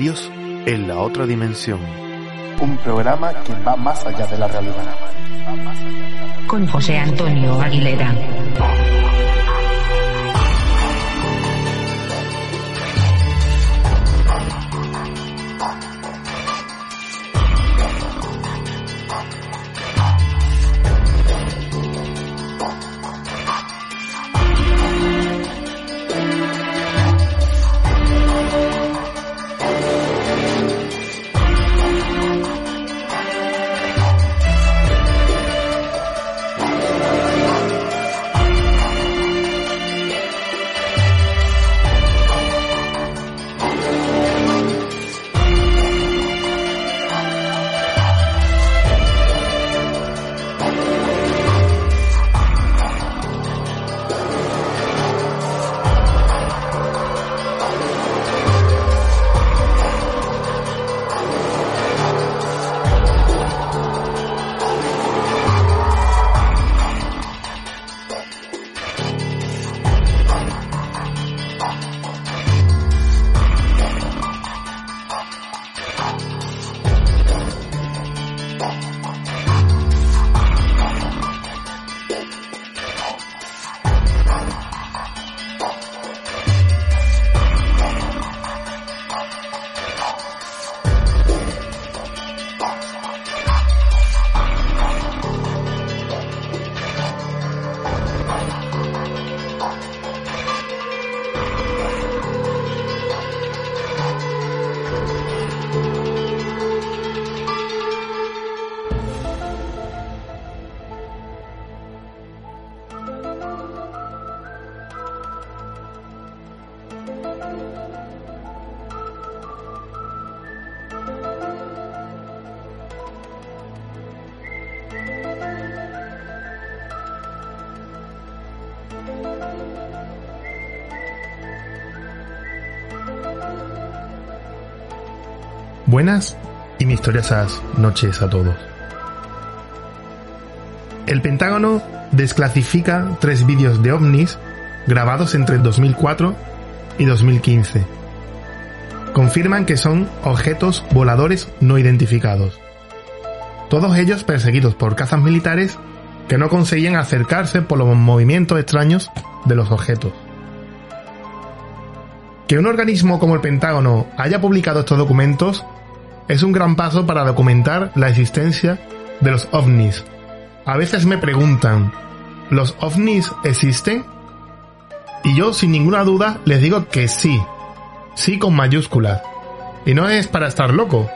Misterios en la otra dimensión. Un programa que va más allá de la realidad. Con José Antonio Aguilera. Buenas y misteriosas noches a todos. El Pentágono desclasifica tres vídeos de ovnis grabados entre 2004 y 2015. Confirman que son objetos voladores no identificados. Todos ellos perseguidos por cazas militares que no conseguían acercarse por los movimientos extraños de los objetos. Que un organismo como el Pentágono haya publicado estos documentos es un gran paso para documentar la existencia de los ovnis. A veces me preguntan, ¿los ovnis existen? Y yo sin ninguna duda les digo que sí, sí con mayúsculas. Y no es para estar loco,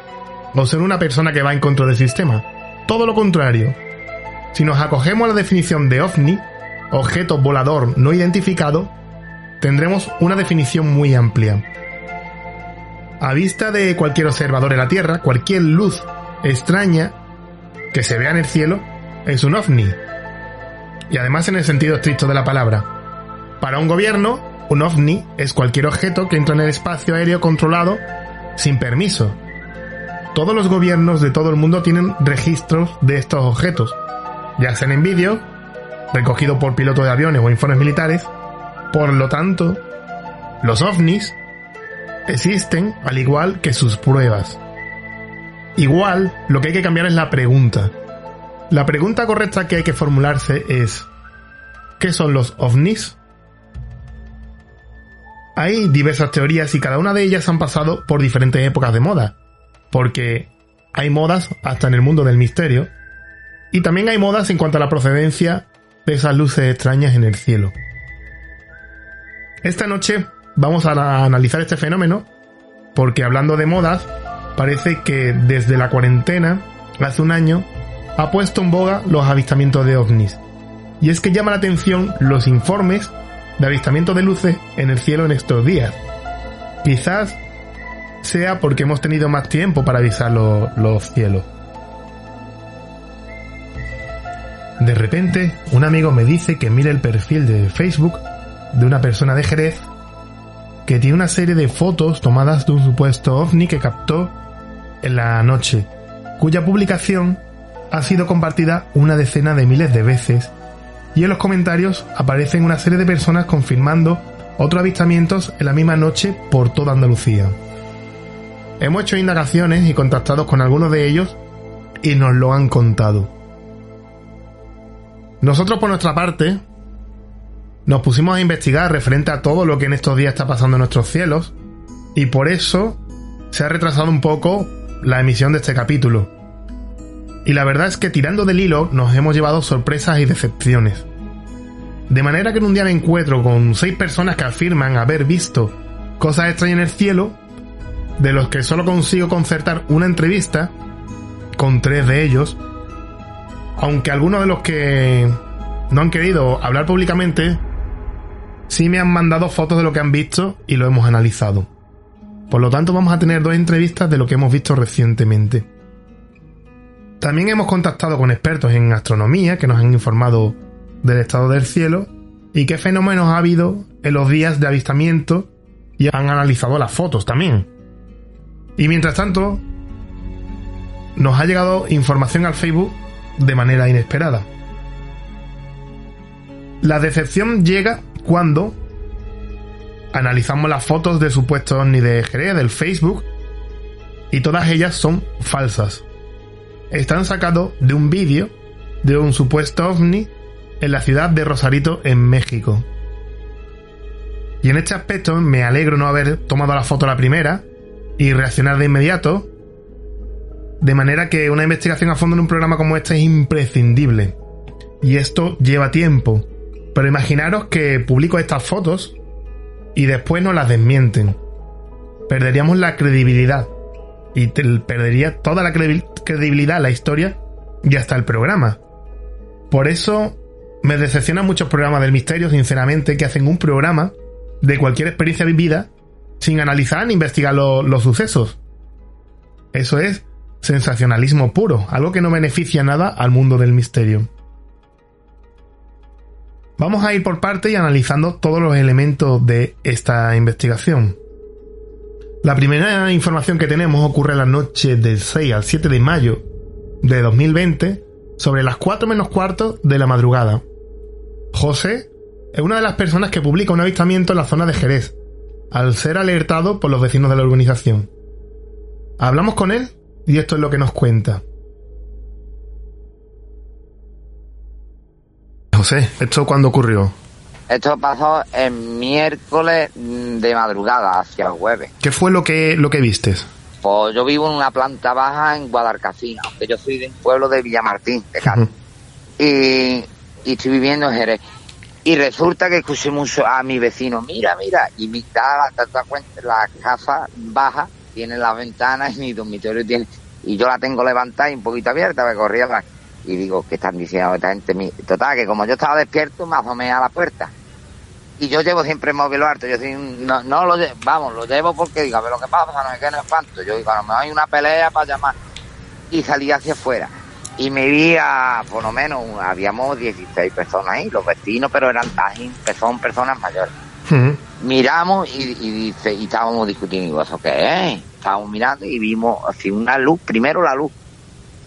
o ser una persona que va en contra del sistema. Todo lo contrario. Si nos acogemos a la definición de ovni, objeto volador no identificado, tendremos una definición muy amplia. A vista de cualquier observador en la Tierra, cualquier luz extraña que se vea en el cielo es un ovni. Y además en el sentido estricto de la palabra. Para un gobierno, un ovni es cualquier objeto que entra en el espacio aéreo controlado sin permiso. Todos los gobiernos de todo el mundo tienen registros de estos objetos, ya sean en vídeo, recogido por pilotos de aviones o informes militares. Por lo tanto, los ovnis existen al igual que sus pruebas. Igual, lo que hay que cambiar es la pregunta. La pregunta correcta que hay que formularse es, ¿qué son los ovnis? Hay diversas teorías y cada una de ellas han pasado por diferentes épocas de moda, porque hay modas hasta en el mundo del misterio, y también hay modas en cuanto a la procedencia de esas luces extrañas en el cielo. Esta noche vamos a analizar este fenómeno porque hablando de modas, parece que desde la cuarentena, hace un año, ha puesto en boga los avistamientos de ovnis. Y es que llama la atención los informes de avistamiento de luces en el cielo en estos días. Quizás sea porque hemos tenido más tiempo para avisar los cielos. De repente, un amigo me dice que mire el perfil de Facebook de una persona de Jerez que tiene una serie de fotos tomadas de un supuesto ovni que captó en la noche, cuya publicación ha sido compartida una decena de miles de veces, y en los comentarios aparecen una serie de personas confirmando otros avistamientos en la misma noche por toda Andalucía. Hemos hecho indagaciones y contactado con algunos de ellos y nos lo han contado. Nosotros por nuestra parte nos pusimos a investigar referente a todo lo que en estos días está pasando en nuestros cielos y por eso se ha retrasado un poco la emisión de este capítulo. Y la verdad es que tirando del hilo nos hemos llevado sorpresas y decepciones. De manera que en un día me encuentro con seis personas que afirman haber visto cosas extrañas en el cielo, de los que solo consigo concertar una entrevista con tres de ellos, aunque algunos de los que no han querido hablar públicamente, sí me han mandado fotos de lo que han visto y lo hemos analizado. Por lo tanto, vamos a tener dos entrevistas de lo que hemos visto recientemente. También hemos contactado con expertos en astronomía que nos han informado del estado del cielo y qué fenómenos ha habido en los días de avistamiento y han analizado las fotos también. Y mientras tanto, nos ha llegado información al Facebook de manera inesperada. La decepción llega cuando analizamos las fotos de supuestos ovni de Jerez del Facebook y todas ellas son falsas. Están sacados de un vídeo de un supuesto ovni en la ciudad de Rosarito, en México. Y en este aspecto me alegro no haber tomado la foto la primera y reaccionar de inmediato, de manera que una investigación a fondo en un programa como este es imprescindible. Y esto lleva tiempo. Pero imaginaros que publico estas fotos y después no las desmienten. Perderíamos la credibilidad. Y perdería toda la credibilidad, la historia y hasta el programa. Por eso me decepcionan muchos programas del misterio, sinceramente, que hacen un programa de cualquier experiencia vivida sin analizar ni investigar los sucesos. Eso es sensacionalismo puro, algo que no beneficia nada al mundo del misterio. Vamos a ir por parte y analizando todos los elementos de esta investigación. La primera información que tenemos ocurre la noche del 6 al 7 de mayo de 2020, sobre las 4 menos cuarto de la madrugada. José es una de las personas que publica un avistamiento en la zona de Jerez, al ser alertado por los vecinos de la organización. Hablamos con él y esto es lo que nos cuenta. José, ¿esto cuándo ocurrió? Esto pasó el miércoles de madrugada hacia el jueves. ¿Qué fue lo que, lo que vistes? Pues yo vivo en una planta baja en Guadalcacina, aunque yo soy de un pueblo de Villamartín, de Cádiz. y, y estoy viviendo en Jerez. Y resulta que escuché mucho a mi vecino, mira, mira, y mi da, cuenta, la casa baja tiene las ventanas y mi dormitorio tiene, y yo la tengo levantada y un poquito abierta, me corría la, y digo, ¿qué están diciendo esta gente? Total, que como yo estaba despierto, me asomé a la puerta. Y yo llevo siempre el móvil alto, yo no, no lo llevo, vamos, lo llevo porque digo, a ver lo que pasa, no me quede en espanto. Yo digo, a lo mejor hay una pelea para llamar. Y salí hacia afuera y me vi a, por lo menos, habíamos 16 personas ahí, los vecinos, pero eran son personas mayores. Miramos y, dice, y estábamos discutiendo, ¿eso qué es? Estábamos mirando y vimos así una luz, primero la luz,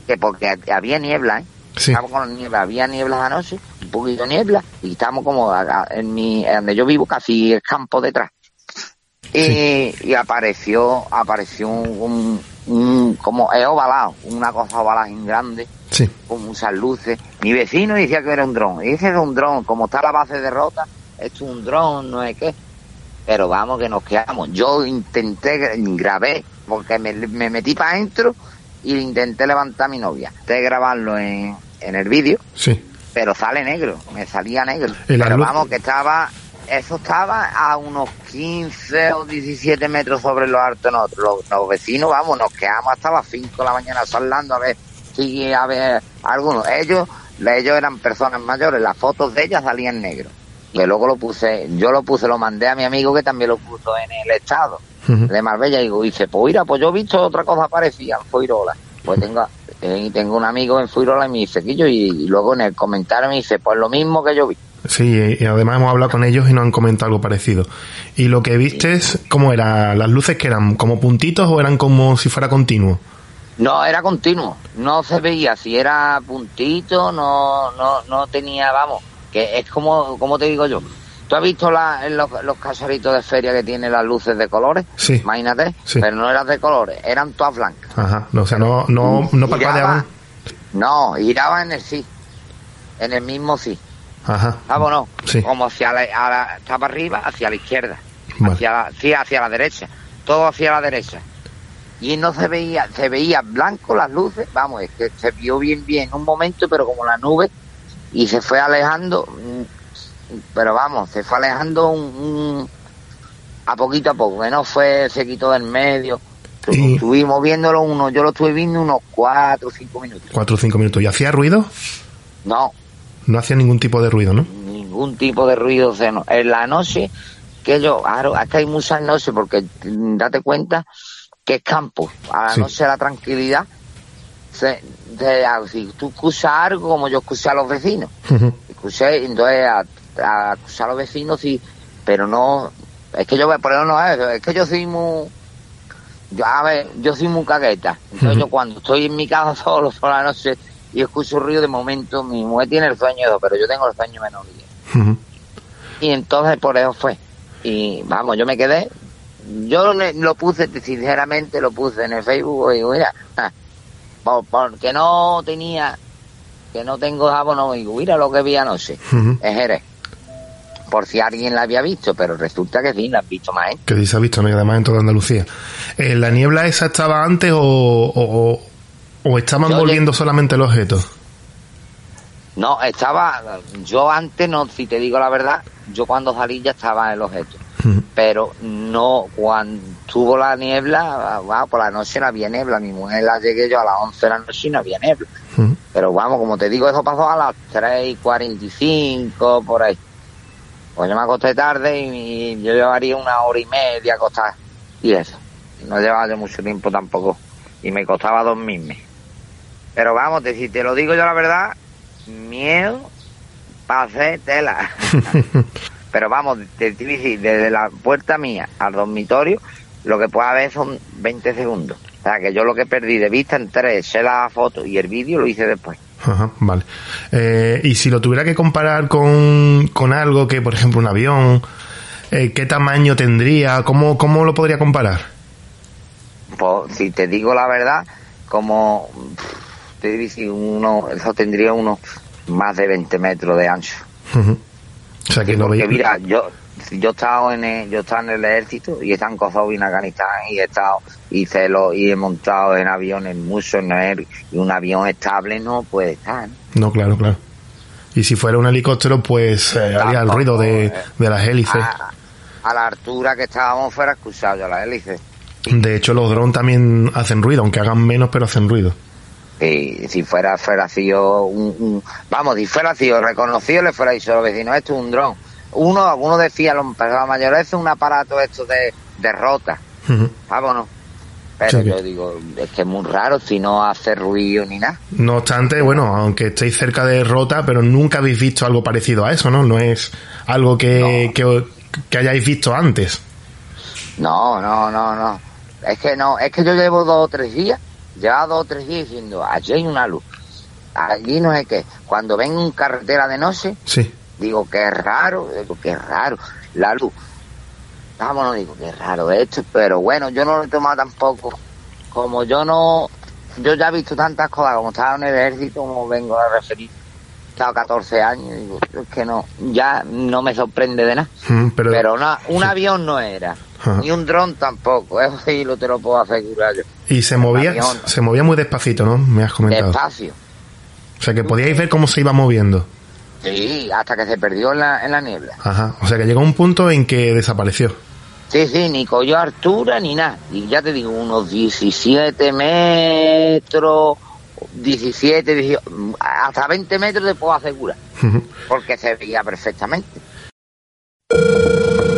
que porque había niebla, ¿eh? Estábamos con niebla, había niebla anoche, un poquito de niebla, y estábamos como en mi, donde yo vivo, casi el campo detrás. Y, apareció, apareció un, un, como es ovalado, una cosa ovalada en grande, sí. con muchas luces. Mi vecino decía que era un dron, y dice que un dron, como está la base de rota, esto es un dron, no es qué. Pero vamos que nos quedamos. Yo intenté, grabé, porque me, metí para adentro y intenté levantar a mi novia. Intenté grabarlo en, en el vídeo, sí. pero sale negro, me salía negro. Pero vamos que estaba eso estaba a unos 15 o 17 metros sobre los altos nosotros. Los, vecinos, vamos, nos quedamos hasta las 5 de la mañana hablando a ver si a ver algunos. Ellos, ellos eran personas mayores, las fotos de ellas salían negro. Y luego lo puse, yo lo puse, lo mandé a mi amigo que también lo puso en el estado de Marbella y dice, pues mira, pues yo he visto otra cosa parecida en Fuirola. Pues tengo, eh, tengo un amigo en Fuirola y me dice, y, y luego en el comentario me dice, pues lo mismo que yo vi. Sí, y además hemos hablado con ellos y nos han comentado algo parecido. ¿Y lo que viste cómo era? ¿Las luces que eran como puntitos o eran como si fuera continuo? No, era continuo. No se veía si era puntito, no, no, no tenía, vamos, que es como, como te digo yo, ¿Tú has visto la, los, los casaritos de feria que tienen las luces de colores? Sí. Imagínate. Sí. Pero no eran de colores, eran todas blancas. Ajá. No, o sea, no, no, no parpadeaban. No, giraba en el sí. En el mismo sí. Ajá. Vámonos. Sí. Como hacia la, a la- estaba arriba, hacia la izquierda. Vale. Hacia la, sí, hacia la derecha. Todo hacia la derecha. Y no se veía, se veía blanco las luces, vamos, es que se vio bien bien un momento, pero como la nube, y se fue alejando, mm, pero vamos, se fue alejando un, un- a poquito a poco, que no fue, se quitó del medio. Y- Estuvimos viéndolo uno, yo lo estuve viendo unos cuatro o cinco minutos. Cuatro o cinco minutos. ¿Y hacía ruido? No, No hacía ningún tipo de ruido, ¿no? ningún tipo de ruido. En la noche, que yo, ahora es que hay muchas noches, porque mm, date cuenta que es campo. A la Sí. noche la tranquilidad. Se, de- si tú escuchas algo, como yo escuché a los vecinos, Ujú. escuché, entonces a, a escuchar a los vecinos, sí, pero no, es que yo, por eso no es, es que yo soy muy, yo, a ver, yo soy muy cagueta. Entonces yo cuando estoy en mi casa solo por la noche y escucho ruido, de momento mi mujer tiene el sueño, pero yo tengo el sueño menor. Ujú. Y entonces por eso fue. Y vamos, yo me quedé. Yo le- lo puse, sinceramente, lo puse en el Facebook y mira, por- porque no tenía, que no tengo abono, y digo, mira lo que vi anoche, Ujú. en Jerez. Por si alguien la había visto, pero resulta que sí, la han visto más. ¿eh? Que sí se ha visto, ¿no? Y además en toda Andalucía. Eh, ¿La niebla esa estaba antes o, o, estaban Yo volviendo solamente el objeto? No, estaba, yo antes, no, si te digo la verdad, yo cuando salí ya estaba en el objeto. Ujú. pero no cuando tuvo la niebla, wow, por la noche no había niebla, mi mujer la llegué yo a las 11 de la noche y no había niebla. Pero vamos, como te digo, eso pasó a las 3 y 45, por ahí. Pues yo me acosté tarde y, y yo llevaría una hora y media acostada. Y eso. No llevaba yo mucho tiempo tampoco. Y me costaba dormirme. Pero vamos, te, si te lo digo yo la verdad, miedo, pasé tela. Pero vamos, te, te decir, desde la puerta mía al dormitorio, lo que puede haber son 20 segundos. O sea, que yo lo que perdí de vista entre sé la foto y el vídeo lo hice después. Ajá, vale. Eh, y si lo tuviera que comparar con, con algo que, por ejemplo, un avión, eh, ¿qué tamaño tendría? ¿Cómo, ¿Cómo lo podría comparar? Pues, si te digo la verdad, como te digo, si uno, eso tendría unos más de 20 metros de ancho. Ujú. O sea, que Sí, porque veía. mira, yo yo he estado en el, yo he estado en el ejército y he estado en Kosovo y en Afganistán y he estado y se lo y he montado en aviones mucho en el- y un avión estable no puede estar. ¿no? No, claro, claro. Y si fuera un helicóptero, pues eh, haría el ruido de, eh. de las hélices. A, a la altura que estábamos fuera escuchado yo la hélice. De hecho, los drones también hacen ruido, aunque hagan menos, pero hacen ruido. Y si fuera, fuera un, un- vamos, si fuera sido reconocido, le fuera dicho a los vecinos, esto es un dron. Uno, algunos decían, los personas mayores, es un aparato esto de, de rota. Ujú. Vámonos. Pero yo digo, es que es muy raro si no hace ruido ni nada. No obstante, bueno, aunque estéis cerca de Rota, pero nunca habéis visto algo parecido a eso, ¿no? No es algo que, que, que hayáis visto antes. No, no, no, no. Es que no, es que yo llevo dos o tres días, llevo dos o tres días diciendo, allí hay una luz, allí no sé qué. Cuando ven en carretera de noche, Sí. digo, qué raro, digo, qué raro, la luz. Vámonos, digo, qué raro esto, pero bueno, yo no lo he tomado tampoco. Como yo no, yo ya he visto tantas cosas, como estaba en el ejército, como vengo a referir, he estado 14 años, digo, es que no, ya no me sorprende de nada. Mm, Pero, Pero una- un avión no era, Ajá. ni un dron tampoco, eso sí lo te lo puedo asegurar yo. y se movía, se movía muy despacito, ¿no? Me has comentado. Despacio. O sea, que podíais ver cómo se iba moviendo. Sí, hasta que se perdió en la, en la niebla. Ajá. O sea, que llegó un punto en que desapareció. Sí, sí, ni cogió altura ni nada. Y ya te digo, unos 17 metros, 17, 18, hasta 20 metros te puedo asegurar, porque se veía perfectamente.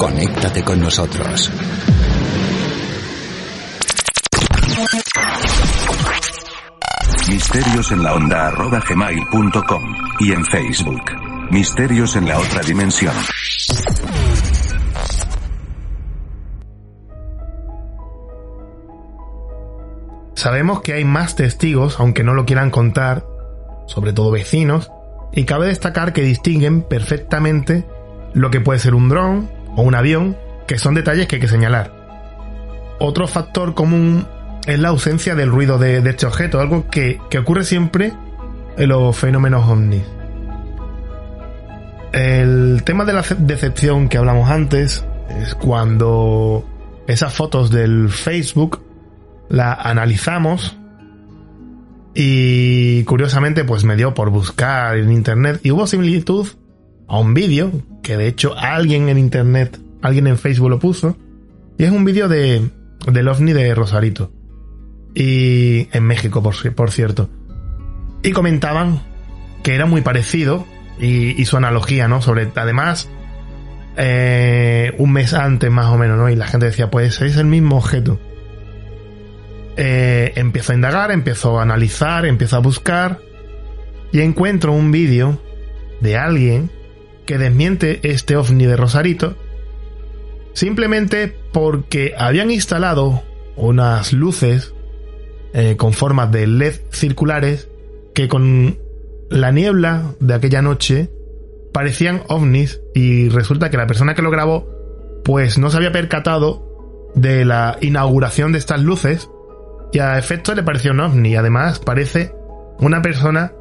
Conéctate con nosotros. Misterios en la onda arroba gmail.com y en Facebook. Misterios en la otra dimensión. Sabemos que hay más testigos, aunque no lo quieran contar, sobre todo vecinos, y cabe destacar que distinguen perfectamente lo que puede ser un dron o un avión, que son detalles que hay que señalar. Otro factor común es la ausencia del ruido de, este objeto, algo que, que ocurre siempre en los fenómenos ovnis. El tema de la ce- decepción que hablamos antes es cuando esas fotos del Facebook la analizamos y curiosamente pues me dio por buscar en internet y hubo similitud a un vídeo que de hecho alguien en internet, alguien en Facebook lo puso y es un vídeo de del ovni de Rosarito y en México por, por cierto y comentaban que era muy parecido y, y su analogía, ¿no? Sobre, además, eh, un mes antes más o menos, ¿no? Y la gente decía, pues es el mismo objeto. Eh, empiezo a indagar, empiezo a analizar, empiezo a buscar y encuentro un vídeo de alguien que desmiente este ovni de Rosarito simplemente porque habían instalado unas luces eh, con formas de LED circulares que con la niebla de aquella noche parecían ovnis y resulta que la persona que lo grabó pues no se había percatado de la inauguración de estas luces y a efecto le pareció un ovni. Además parece una persona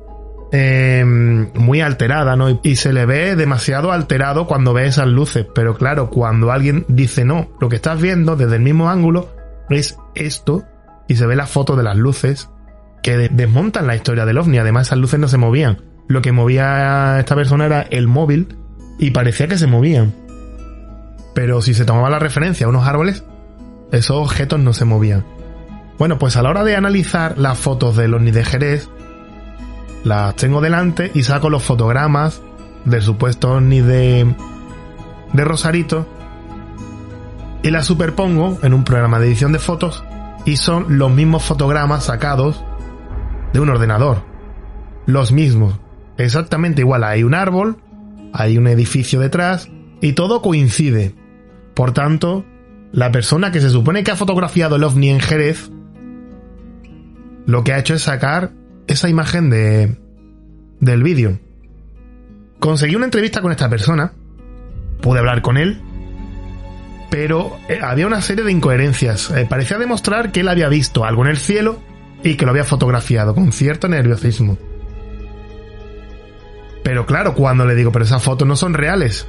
eh, muy alterada, ¿no? Y se le ve demasiado alterado cuando ve esas luces. Pero claro, cuando alguien dice no, lo que estás viendo desde el mismo ángulo es esto y se ve la foto de las luces que de- desmontan la historia del ovni. Además, esas luces no se movían. Lo que movía a esta persona era el móvil y parecía que se movían. Pero si se tomaba la referencia a unos árboles, esos objetos no se movían. Bueno, pues a la hora de analizar las fotos del ovni de Jerez, las tengo delante y saco los fotogramas del supuesto ovni de, de Rosarito y las superpongo en un programa de edición de fotos y son los mismos fotogramas sacados de un ordenador. Los mismos. Exactamente igual. Hay un árbol, hay un edificio detrás y todo coincide. Por tanto, la persona que se supone que ha fotografiado el ovni en Jerez, lo que ha hecho es sacar esa imagen de del vídeo. Conseguí una entrevista con esta persona, pude hablar con él, pero eh, había una serie de incoherencias. Eh, parecía demostrar que él había visto algo en el cielo y que lo había fotografiado con cierto nerviosismo. Pero claro, cuando le digo, pero esas fotos no son reales.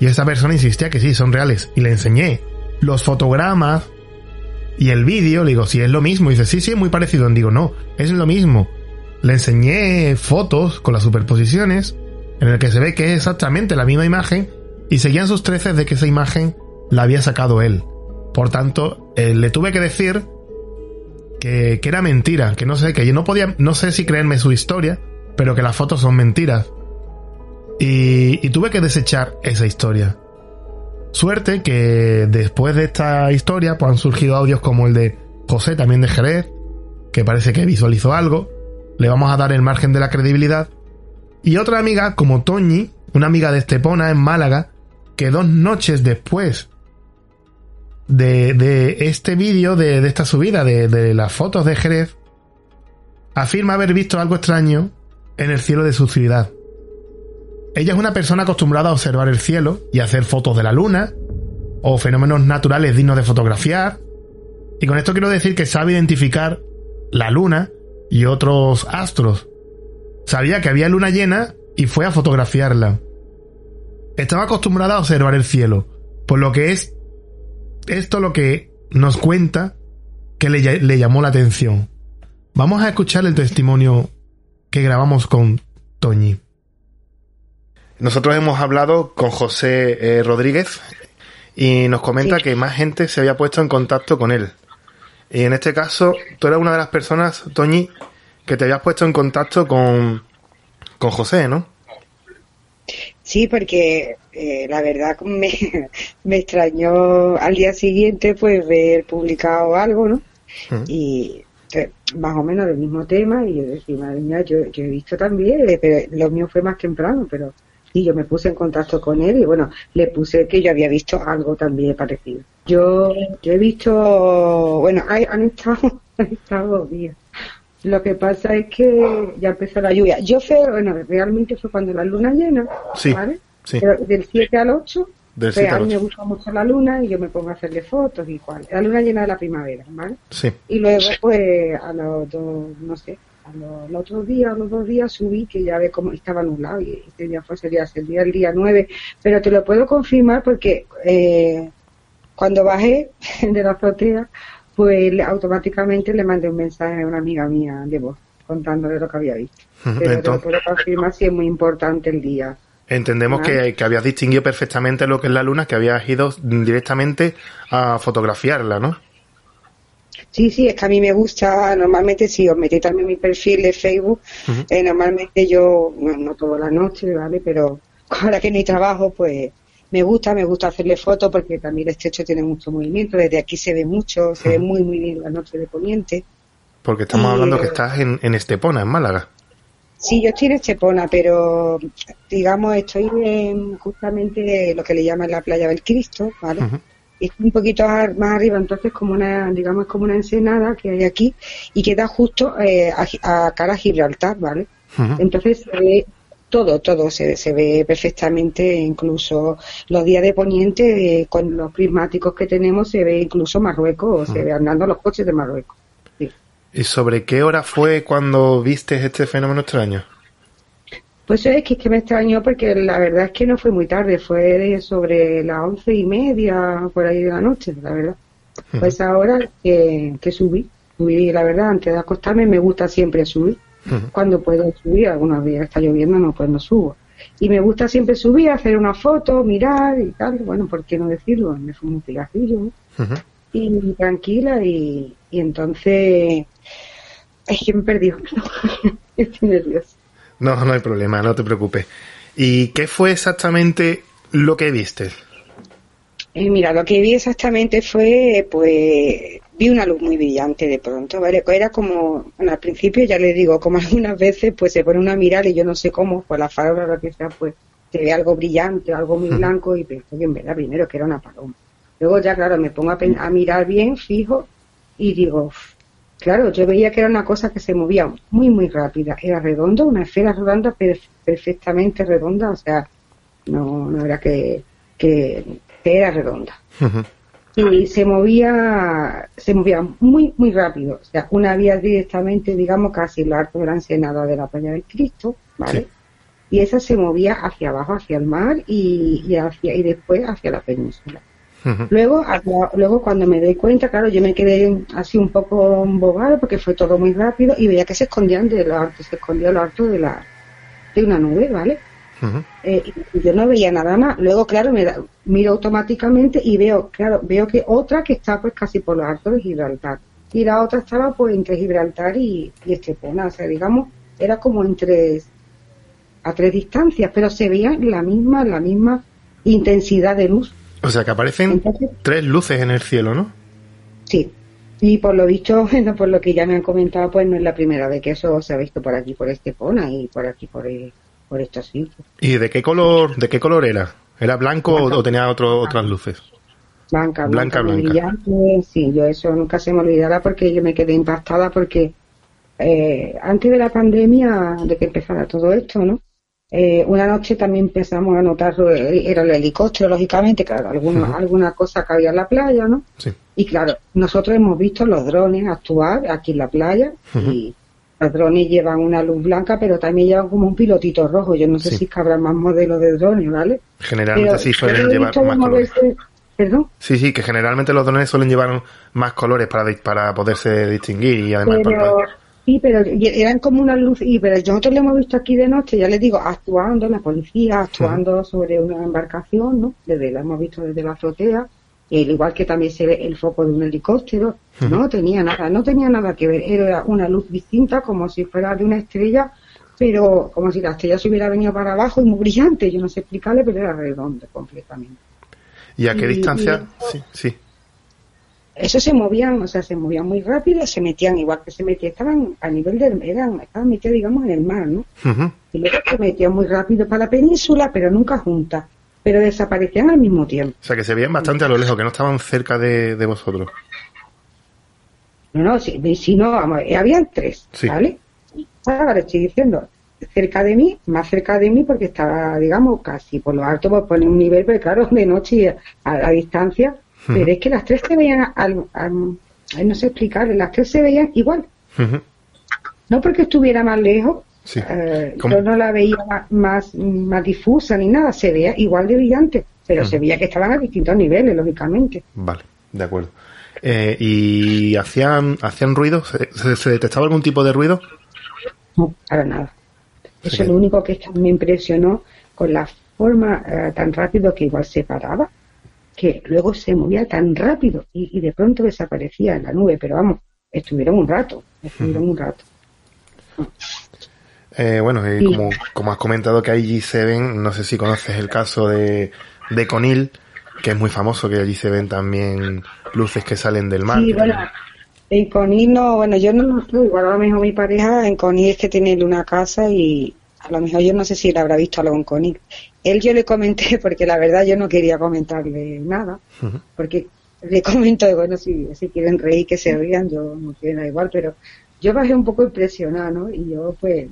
Y esa persona insistía que sí, son reales. Y le enseñé los fotogramas y el vídeo. Le digo, sí, es lo mismo. Y dice, sí, sí, es muy parecido. Y digo, no, es lo mismo. Le enseñé fotos con las superposiciones en el que se ve que es exactamente la misma imagen y seguían sus treces de que esa imagen la había sacado él. Por tanto, eh, le tuve que decir que, que era mentira, que no sé, que yo no podía, no sé si creerme su historia, pero que las fotos son mentiras. Y tuve que desechar esa historia. Suerte que después de esta historia pues han surgido audios como el de José, también de Jerez, que parece que visualizó algo. Le vamos a dar el margen de la credibilidad. Y otra amiga como Toñi, una amiga de Estepona en Málaga, que dos noches después de, este vídeo, de, esta subida, de las fotos de Jerez, afirma haber visto algo extraño en el cielo de su ciudad. Ella es una persona acostumbrada a observar el cielo y a hacer fotos de la luna o fenómenos naturales dignos de fotografiar. Y con esto quiero decir que sabe identificar la luna y otros astros. Sabía que había luna llena y fue a fotografiarla. Estaba acostumbrada a observar el cielo, por lo que es esto lo que nos cuenta que le, le llamó la atención. Vamos a escuchar el testimonio que grabamos con Toñi. Nosotros hemos hablado con José eh, Rodríguez y nos comenta Sí. que más gente se había puesto en contacto con él. Y en este caso, tú eras una de las personas, Toñi, que te habías puesto en contacto con, con José, ¿no? Sí, porque eh, la verdad me, me extrañó al día siguiente pues ver publicado algo, ¿no? Ujú. Y eh, más o menos del mismo tema y yo decía, madre mía, yo, yo he visto también, eh, pero lo mío fue más temprano, pero y yo me puse en contacto con él y bueno, le puse que yo había visto algo también parecido. Yo, yo he visto, bueno, hay, han estado, han estado dos días. Lo que pasa es que ya empezó la lluvia. Yo fue, bueno, realmente fue cuando la luna llena, Sí. ¿vale? Sí. Pero del 7 al 8, Del pues 7 a mí me 8. gusta mucho la luna y yo me pongo a hacerle fotos y cual. La luna llena de la primavera, ¿vale? Sí. Y luego, pues, a los dos, no sé, a los, los otros días, a los dos días subí, que ya ve cómo estaba nublado, y este día fue ese día, el día, el día 9, pero te lo puedo confirmar porque eh, cuando bajé de la azotea, pues automáticamente le mandé un mensaje a una amiga mía de voz, contándole lo que había visto. Pero te lo entonces- puedo confirmar si es muy importante el día. Entendemos que, que habías distinguido perfectamente lo que es la luna, que habías ido directamente a fotografiarla, ¿no? Sí, sí, es que a mí me gusta, normalmente si os metéis también en mi perfil de Facebook, eh, normalmente yo, bueno, no toda la noche, ¿vale? Pero ahora que no hay trabajo, pues me gusta, me gusta hacerle fotos porque también el estrecho tiene mucho movimiento, desde aquí se ve mucho, se ve muy, muy bien la noche de poniente. Porque estamos Y, hablando que eh, estás en, en Estepona, en Málaga. Sí, yo estoy en Estepona, pero digamos, estoy en justamente lo que le llaman la playa del Cristo, ¿vale? Y es un poquito más arriba, entonces como una, digamos, como una ensenada que hay aquí y queda justo eh, a, a cara a Gibraltar, ¿vale? Entonces se ve todo, todo se, se ve perfectamente, incluso los días de poniente eh, con los prismáticos que tenemos se ve incluso Marruecos, se ve andando los coches de Marruecos. Sí. ¿Y sobre qué hora fue cuando viste este fenómeno extraño? Pues es que, es que me extrañó porque la verdad es que no fue muy tarde, fue de sobre las once y media por ahí de la noche, la verdad. Pues ahora que, que subí, subí la verdad, antes de acostarme me gusta siempre subir. Cuando puedo subir, algunos días está lloviendo, no, pues no subo. Y me gusta siempre subir, hacer una foto, mirar y tal, bueno, ¿por qué no decirlo? Me fumo un cigarrillo ¿no? Y tranquila y, y entonces es que me perdido. Estoy nerviosa. No, no hay problema, no te preocupes. ¿Y qué fue exactamente lo que viste? Eh, mira, lo que vi exactamente fue, pues, vi una luz muy brillante de pronto, ¿vale? Era como, bueno, al principio ya les digo, como algunas veces, pues se pone uno a mirar y yo no sé cómo, por la farola o lo que sea, pues, se ve algo brillante, algo muy blanco y pensé que en verdad primero que era una paloma. Luego ya, claro, me pongo a, a mirar bien, fijo, y digo. Claro, yo veía que era una cosa que se movía muy, muy rápida. Era redonda, una esfera redonda, per- perfectamente redonda, o sea, no, no era que, que, que era redonda. Y se movía se movía muy muy rápido. O sea una vía directamente digamos casi lo alto de la ensenada de la playa del Cristo vale Sí. y esa se movía hacia abajo hacia el mar y, y hacia y después hacia la península Luego luego cuando me doy cuenta claro yo me quedé así un poco embobada porque fue todo muy rápido y veía que se escondían de lo alto se escondía lo alto de la de una nube vale eh, y yo no veía nada más. Luego, claro, me da- miro automáticamente y veo, claro, veo que otra que está pues casi por los altos de Gibraltar. Y la otra estaba pues entre Gibraltar y, y Estepona. O sea, digamos, era como entre a tres distancias, pero se veía la misma, la misma intensidad de luz. O sea que aparecen Entonces, tres luces en el cielo, ¿no? sí. Y por lo visto, bueno, por lo que ya me han comentado, pues no es la primera vez que eso se ha visto por aquí, por Estepona y por aquí, por, por estos sitios. ¿Y de qué color, de qué color era? ¿Era blanco o, o tenía otro, otras luces? Blanca, Blanca, blanca. Sí, yo eso nunca se me olvidará porque yo me quedé impactada porque eh, antes de la pandemia, de que empezara todo esto, ¿no? Eh, una noche también empezamos a notar, eh, era el helicóptero, lógicamente, claro, alguna, alguna cosa que había en la playa, ¿no? Sí. Y claro, nosotros hemos visto los drones actuar aquí en la playa y los drones llevan una luz blanca, pero también llevan como un pilotito rojo. Yo no sé Sí. si es que habrá más modelos de drones, ¿vale? Generalmente sí yo suelen llevar más colores. veces- Perdón. Sí, sí, que generalmente los drones suelen llevar más colores para, para poderse distinguir y además para- Pero, sí, pero eran como una luz, y pero nosotros lo hemos visto aquí de noche, ya les digo, actuando, la policía actuando sobre una embarcación, ¿no? Desde, la hemos visto desde la azotea, al igual que también se ve el foco de un helicóptero, no tenía nada, no tenía nada que ver, era una luz distinta, como si fuera de una estrella, pero como si la estrella se hubiera venido para abajo y muy brillante, yo no sé explicarle, pero era redondo completamente. ¿Y a qué y- distancia? y- Sí, sí. Eso se movían, o sea, se movían muy rápido, se metían igual que se metían, estaban a nivel del, eran, estaban metidos, digamos, en el mar, ¿no? Ujú. Y luego se metían muy rápido para la península, pero nunca juntas, pero desaparecían al mismo tiempo. O sea que se veían bastante a lo lejos, que no estaban cerca de, de vosotros. No, no, si, si no, vamos, eh, habían tres, Sí. ¿vale? Ahora le estoy diciendo, cerca de mí, más cerca de mí porque estaba, digamos, casi por lo alto, por poner un nivel, pero claro, de noche y a, a distancia, pero es que las tres se veían, al, no sé explicar, las tres se veían igual. No porque estuviera más lejos, eh, yo no la veía más, más, difusa ni nada, se veía igual de brillante, pero se veía que estaban a distintos niveles, lógicamente. Vale, de acuerdo. Eh, ¿Y hacían, hacían ruido? ¿Se, detectaba algún tipo de ruido? No, para nada. Eso es lo único que me impresionó con la forma eh, tan rápido que igual se paraba, que luego se movía tan rápido y, de pronto desaparecía en la nube, pero vamos, estuvieron un rato, estuvieron un rato. Eh, bueno, como, como has comentado que allí se ven, no sé si conoces el caso de, de Conil, que es muy famoso, que allí se ven también luces que salen del mar. Sí, bueno, en Conil no, bueno, yo no lo sé, igual a lo mejor mi pareja en Conil es que tiene una casa y a lo mejor yo no sé si le habrá visto algo en Conil. Él yo le comenté, porque la verdad yo no quería comentarle nada, porque le comento, bueno, si, si quieren reír, que se rían, yo no quiero igual, pero yo bajé un poco impresionada, ¿no? Y yo pues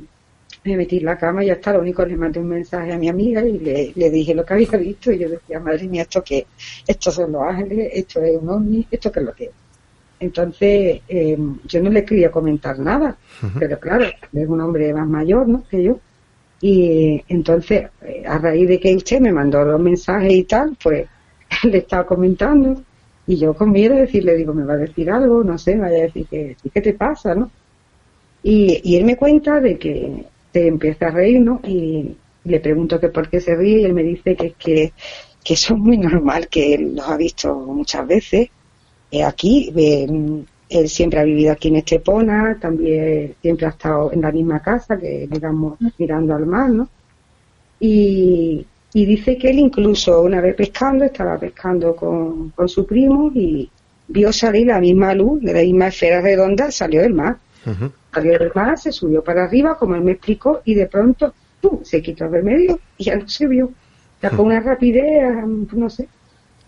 me metí en la cama y ya está, lo único le mandé un mensaje a mi amiga y le, dije lo que había visto y yo decía, madre mía, ¿esto qué? Estos son los ángeles, esto es un ovni, ¿esto qué es lo que es? Entonces, eh, yo no le quería comentar nada, pero claro, es un hombre más mayor, ¿no? Que yo. Y entonces, eh, a raíz de que usted me mandó los mensajes y tal, pues le estaba comentando y yo con miedo de decirle, digo, me va a decir algo, no sé, me vaya a decir que, ¿qué te pasa, no? Y, y él me cuenta de que se empieza a reír, ¿no? Y le pregunto que por qué se ríe y él me dice que que, que eso es muy normal, que él los ha visto muchas veces eh, aquí. Él siempre ha vivido aquí en Estepona, también siempre ha estado en la misma casa, que digamos mirando al mar, ¿no? Y, y dice que él incluso una vez pescando, estaba pescando con, con su primo y vio salir la misma luz de la misma esfera redonda, salió del mar. Salió del mar, se subió para arriba, como él me explicó, y de pronto se quitó del medio y ya no se vio. Ya con una rapidez, no sé.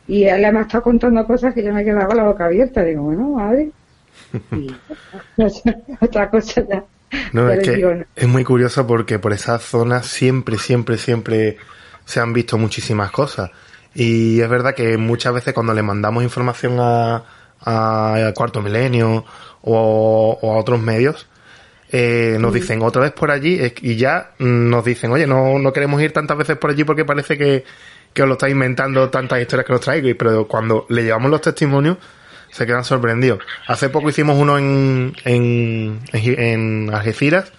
Y él me ha estado contando cosas que yo me quedaba la boca abierta. Digo, bueno, madre. Y, otra cosa ya. No, es que es muy curioso porque por esa zona siempre, siempre, siempre se han visto muchísimas cosas. Y es verdad que muchas veces cuando le mandamos información a, a Cuarto Milenio o, a otros medios, eh, nos dicen otra vez por allí y ya nos dicen, oye, no, no queremos ir tantas veces por allí porque parece que, que os lo está inventando tantas historias que nos traigo. Pero cuando le llevamos los testimonios, se quedan sorprendidos. Hace poco hicimos uno en, en, en Algeciras,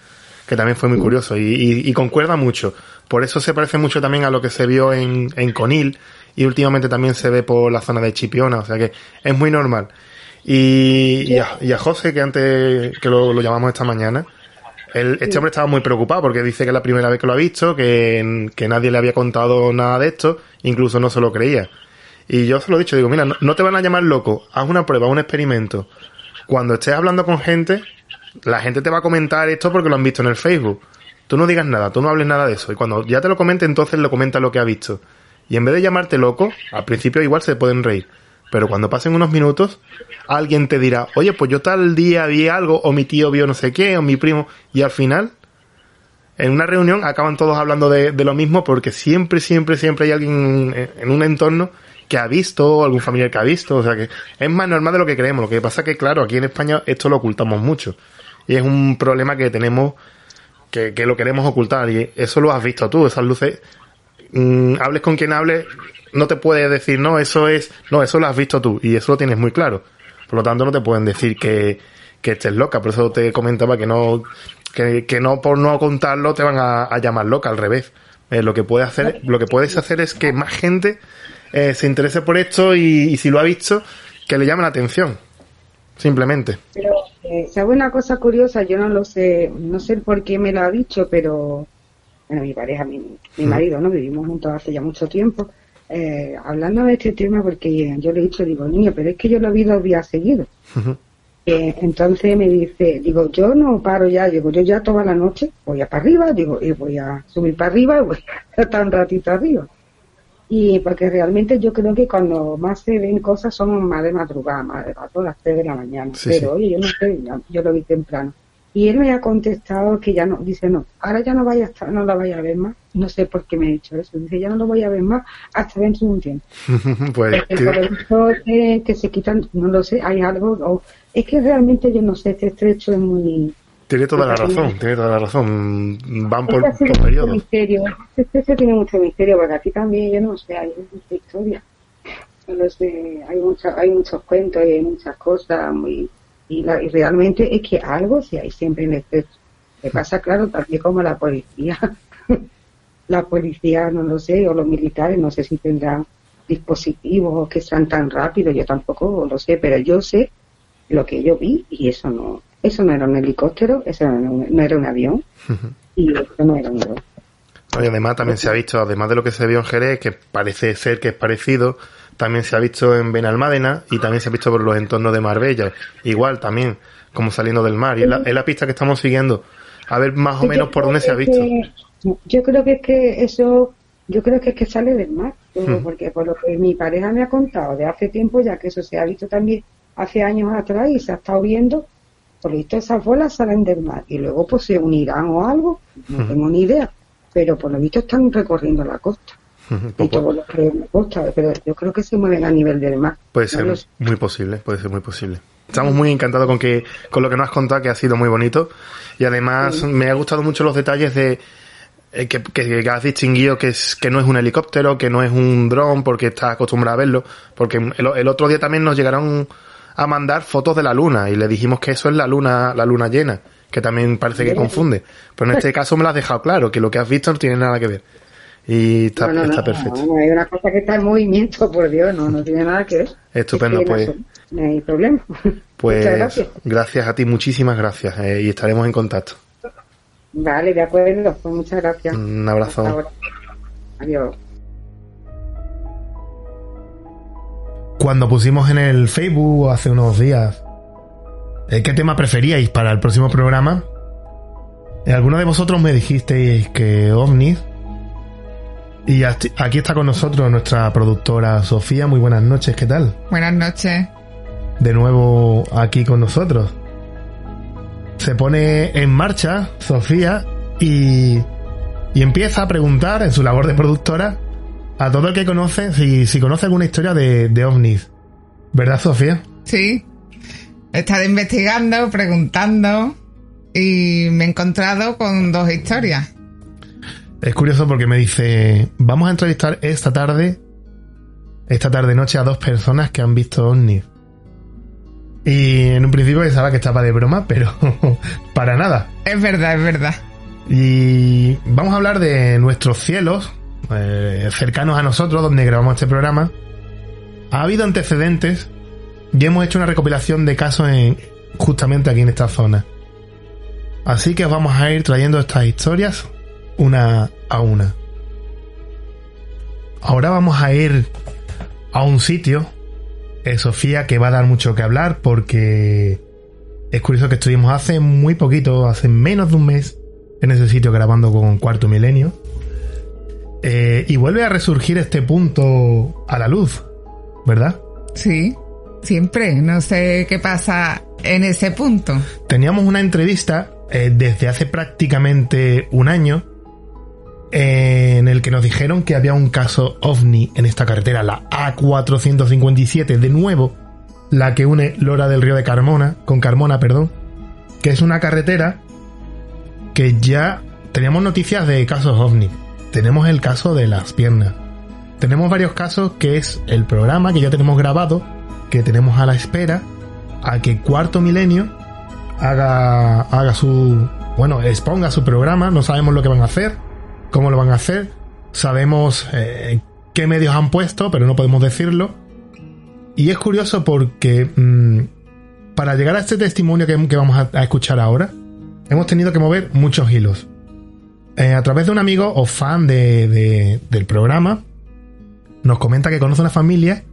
que también fue muy curioso y, y, concuerda mucho. Por eso se parece mucho también a lo que se vio en, en Conil y últimamente también se ve por la zona de Chipiona, o sea que es muy normal. Y, y, a, José, que antes que lo, llamamos esta mañana, este hombre estaba muy preocupado porque dice que es la primera vez que lo ha visto, que, que, nadie le había contado nada de esto, incluso no se lo creía. Y yo se lo he dicho, digo, mira, no, te van a llamar loco, haz una prueba, un experimento. Cuando estés hablando con gente, la gente te va a comentar esto porque lo han visto en el Facebook. Tú no digas nada, tú no hables nada de eso. Y cuando ya te lo comente, entonces lo comenta lo que ha visto. Y en vez de llamarte loco, al principio igual se pueden reír. Pero cuando pasen unos minutos, alguien te dirá, oye, pues yo tal día vi algo, o mi tío vio no sé qué, o mi primo, y al final, en una reunión, acaban todos hablando de, lo mismo, porque siempre, siempre, siempre hay alguien en, un entorno que ha visto, algún familiar que ha visto, o sea que es más normal de lo que creemos. Lo que pasa que, claro, aquí en España esto lo ocultamos mucho. Y es un problema que tenemos, que, que lo queremos ocultar, y eso lo has visto tú, esas luces, mm, hables con quien hables, no te puede decir, no, eso es, no, eso lo has visto tú y eso lo tienes muy claro. Por lo tanto, no te pueden decir que, que estés loca. Por eso te comentaba que no, que, que no por no contarlo te van a, llamar loca, al revés. Eh, lo que puede hacer, lo que puedes hacer es que más gente eh, se interese por esto y, si lo ha visto, que le llame la atención. Simplemente. Pero, eh, ¿sabe una cosa curiosa? Yo no lo sé, no sé por qué me lo ha dicho, pero, bueno, mi pareja, mi, mi marido, ¿no? Vivimos juntos hace ya mucho tiempo eh, hablando de este tema, porque yo le he dicho, digo, niño, pero es que yo lo vi dos días seguidos. Eh, entonces me dice, digo, yo no paro ya, digo, yo ya toda la noche voy a para arriba, digo, y voy a subir para arriba y voy a estar un ratito arriba. Y porque realmente yo creo que cuando más se ven cosas son más de madrugada, más de las 3 de la mañana. pero oye, yo no sé, yo lo vi temprano. Y él me ha contestado que ya no, dice, no, ahora ya no vaya a estar, no la vaya a ver más. No sé por qué me ha dicho eso. Dice, ya no lo voy a ver más hasta dentro de un tiempo. pues, por que se quitan, no lo sé, hay algo, o es que realmente yo no sé, este estrecho es muy... tiene toda la razón, tiene toda la razón. Van por, Este por periodos. misterio, este estrecho tiene mucho misterio, porque aquí también, yo no sé, hay mucha historia. No sé, hay, mucha, hay muchos cuentos y hay muchas cosas muy... Y, la- y realmente es que algo sí hay siempre en el estrecho. Me pasa, claro, también como la policía. la policía, no lo sé, o los militares, no sé si tendrán dispositivos que sean tan rápidos, yo tampoco lo sé, pero yo sé lo que yo vi y eso no, eso no era un helicóptero, eso no era un, no era un avión y eso no era un dron. Y además también se ha visto, además de lo que se vio en Jerez, que parece ser que es parecido, también se ha visto en Benalmádena y también se ha visto por los entornos de Marbella. Igual también, como saliendo del mar. Y es la, es la pista que estamos siguiendo. A ver más o Yo menos por dónde se ha que- visto. Yo creo que es que eso, yo creo que es que sale del mar, Hmm. porque por lo que mi pareja me ha contado de hace tiempo, ya que eso se ha visto también hace años atrás y se ha estado viendo, por lo visto esas bolas salen del mar y luego pues se unirán o algo, no Hmm. tengo ni idea, pero por lo visto están recorriendo la costa y todo lo que la costa, pero yo creo que se mueven a nivel del mar. Puede ser muy posible, puede ser muy posible. Estamos muy encantados con que con lo que nos has contado, que ha sido muy bonito. Y además me ha gustado mucho los detalles de eh, que, que- que has distinguido que es que no es un helicóptero, que no es un dron, porque estás acostumbrado a verlo. Porque el, el otro día también nos llegaron a mandar fotos de la luna y le dijimos que eso es la luna, la luna llena, que también parece que confunde. Pero en este caso me lo has dejado claro, que lo que has visto no tiene nada que ver. Y está, No, no, no, está perfecto. no, hay una cosa que está en movimiento, por Dios, no, no tiene nada que ver. Estupendo, Es que no pues. No hay problema. Pues gracias. gracias a ti, muchísimas gracias eh, y estaremos en contacto. Vale, de acuerdo. Pues muchas gracias. Un abrazo. Adiós. Cuando pusimos en el Facebook hace unos días eh, qué tema preferíais para el próximo programa, eh, alguno de vosotros me dijisteis que ovnis. Y aquí está con nosotros nuestra productora Sofía. Muy buenas noches, ¿qué tal? Buenas noches. De nuevo aquí con nosotros. Se pone en marcha Sofía y, y empieza a preguntar en su labor de productora a todo el que conoce si, si conoce alguna historia de, de ovnis. ¿Verdad, Sofía? Sí. He estado investigando, preguntando y me he encontrado con dos historias. Es curioso porque me dice, vamos a entrevistar esta tarde, esta tarde noche a dos personas que han visto ovnis. Y en un principio pensaba que estaba de broma, pero para nada. Es verdad, es verdad. Y vamos a hablar de nuestros cielos, eh, cercanos a nosotros, donde grabamos este programa. Ha habido antecedentes y hemos hecho una recopilación de casos en, justamente aquí en esta zona. Así que os vamos a ir trayendo estas historias una a una. Ahora vamos a ir a un sitio, eh, Sofía, que va a dar mucho que hablar porque es curioso que estuvimos hace muy poquito, hace menos de un mes, en ese sitio grabando con Cuarto Milenio. Eh, y vuelve a resurgir este punto a la luz, ¿verdad? Sí, siempre. No sé qué pasa en ese punto. Teníamos una entrevista eh, desde hace prácticamente un año eh, en el que nos dijeron que había un caso ovni en esta carretera, la A457, de nuevo, la que une Lora del Río de Carmona, con Carmona, perdón, que es una carretera que ya teníamos noticias de casos ovni. Tenemos el caso de las piernas. Tenemos varios casos que es el programa que ya tenemos grabado, que tenemos a la espera a que Cuarto Milenio haga, haga su, bueno, exponga su programa. No sabemos lo que van a hacer, cómo lo van a hacer. Sabemos eh, qué medios han puesto, pero no podemos decirlo. Y es curioso porque mm, para llegar a este testimonio que, vamos a escuchar ahora, hemos tenido que mover muchos hilos. Eh, a través de un amigo o fan de, de- del programa, nos comenta que conoce una familia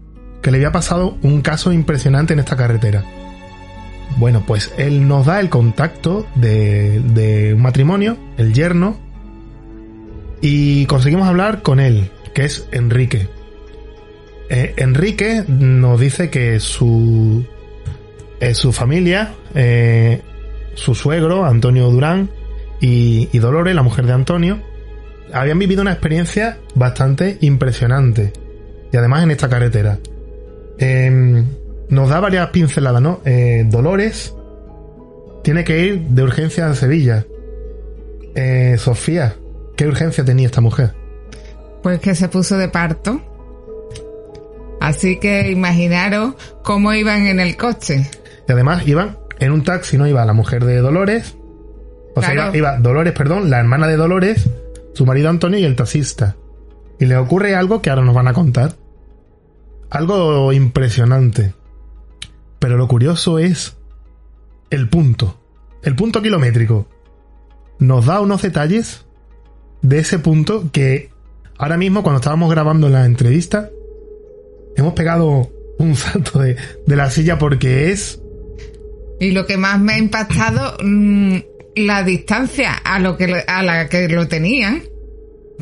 que le había pasado un caso impresionante en esta carretera. Bueno, pues él nos da el contacto de, de un matrimonio, el yerno, y conseguimos hablar con él, que es Enrique. Eh, Enrique nos dice que su, eh, su familia su suegro, Antonio Durán, y, y Dolores, la mujer de Antonio, habían vivido una experiencia bastante impresionante. Y además en esta carretera. Em, nos da varias pinceladas, ¿no? Eh, Dolores tiene que ir de urgencia a Sevilla. Eh, Sofía, ¿qué urgencia tenía esta mujer? Pues que se puso de parto. Así que imaginaros cómo iban en el coche. Y además iban en un taxi, ¿no? Iba la mujer de Dolores. O sea, iba, iba Dolores, perdón, la hermana de Dolores, su marido Antonio y el taxista. Y le ocurre algo que ahora nos van a contar. Algo impresionante. Pero lo curioso es el punto. El punto kilométrico. Nos da unos detalles de ese punto que ahora mismo cuando estábamos grabando la entrevista hemos pegado un salto de, de la silla porque es Y lo que más me ha impactado, mm, la distancia a, lo que, a la que lo tenían,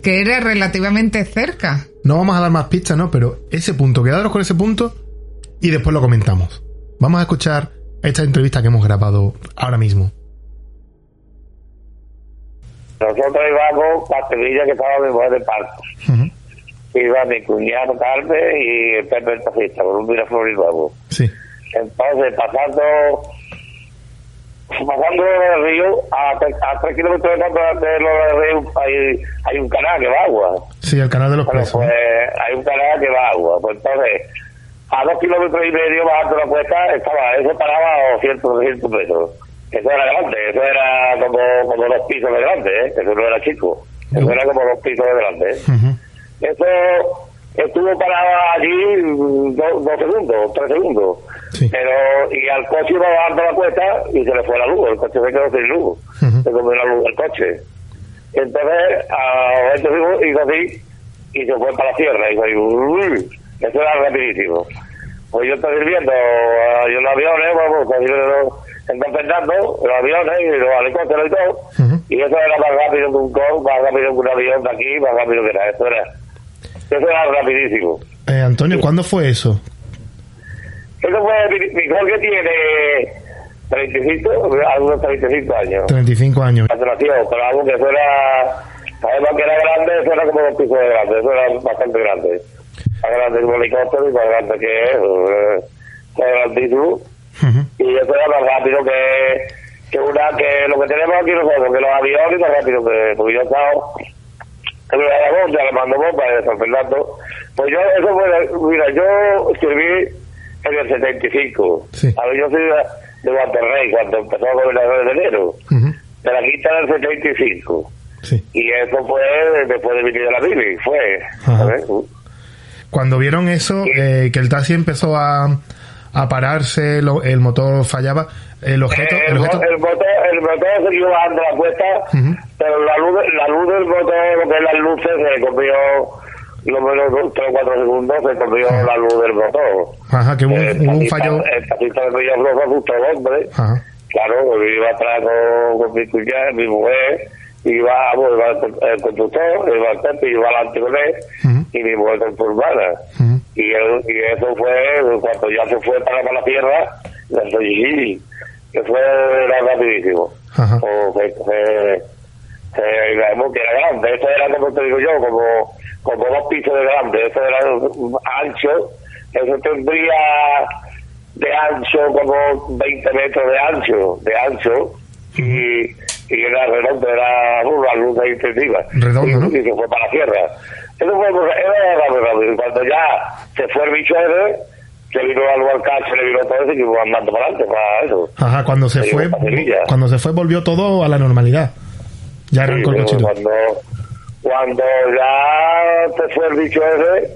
que era relativamente cerca. No vamos a dar más pistas, ¿no? Pero ese punto, quedaros con ese punto y después lo comentamos. Vamos a escuchar esta entrevista que hemos grabado ahora mismo. Nosotros íbamos para Sevilla, que estaba mi mujer de parto. Ujú. Iba mi cuñado Carmen y el Pepe el taxista, con un Miraflor y luego. Sí. Entonces, pasando pasando el río, a, a tres kilómetros de, de lo del río hay, hay un canal que va agua. Sí, el canal de los Bueno, presos. pues hay un canal que va agua. Pues entonces, a dos kilómetros y medio bajando la cuesta, estaba, eso paraba a 200, 200 metros. Eso era grande, eso era como, como dos pisos de grande, ¿eh? eso no era chico. Eso era como dos pisos de grande. ¿eh? Eso estuvo parado allí mm, do- dos segundos, tres segundos. Sí. Pero, y al coche iba bajando la cuesta y se le fue la luz, el coche se quedó sin luz. Se comió la luz del coche. Entonces, a este hizo, hizo así y se fue para la sierra. Ahí, uy, eso era rapidísimo. Pues yo estoy viendo ah, yo los aviones, vamos, están pensando, los aviones y los helicópteros y todo. Y eso era más rápido que un con, más rápido que un avión de aquí, más rápido que era. Eso era, eso era rapidísimo. Eh, Antonio, ¿cuándo fue eso? Eso fue mi, Jorge tiene 35, algunos 35 años. 35 años. Nació, pero algo que eso era, además que era grande, eso era como dos pisos de grande, eso era bastante grande. Más grande que un helicóptero y más grande que eso, eh, grandísimo. Ujú. Y eso era más rápido que, que una, que lo que tenemos aquí nosotros, que los aviones más rápido que, porque yo he estado en la Aragonda, le mando bomba de San Fernando. Pues yo, eso fue, mira, yo escribí en el 75. Sí. A ver, yo soy de, de Monterrey cuando empezó a gobernador de enero. Ujú. De la quinta del 75. Sí. Y eso fue después de venir de la Bibi, fue. ¿sabes? Cuando vieron eso, eh, que el taxi empezó a, a pararse, lo- el motor fallaba, el objeto... El objeto mo- el motor, el motor siguió bajando la cuesta, Ujú. pero la luz, la luz del motor, lo que es las luces, se comió lo menos dos, tres o cuatro segundos, se comió Ajá. la luz del motor. Ajá, que hubo, Eh, un- un fallo... El taxista de Villafloja se asustó el hombre. Ajá. Claro, porque iba atrás con, con mi cuñada, mi mujer, iba, bueno, iba el, con- el conductor, iba el Pepe, iba adelante con él, y mi mujer con su hermana. Y, él- y eso fue, cuando ya se fue para, para la tierra, la soy que fue era rapidísimo. Ajá. O que, que, que, que era grande, eso era como te digo yo, como, como dos pisos de grande, eso era ancho, eso tendría de ancho como 20 metros de ancho, de ancho, y, y era redondo, era una luz intensiva. Redondo, ¿no? y se fue para la tierra. Eso fue, era rápido, rápido. Y cuando ya se fue el bicho ese, se vino algo al cacho, le vino todo eso y que andando para adelante, para eso. Ajá, cuando se Se fue, cuando se fue volvió todo a la normalidad. Ya arrancó el cochito. Cuando, cuando ya se fue el bicho ese,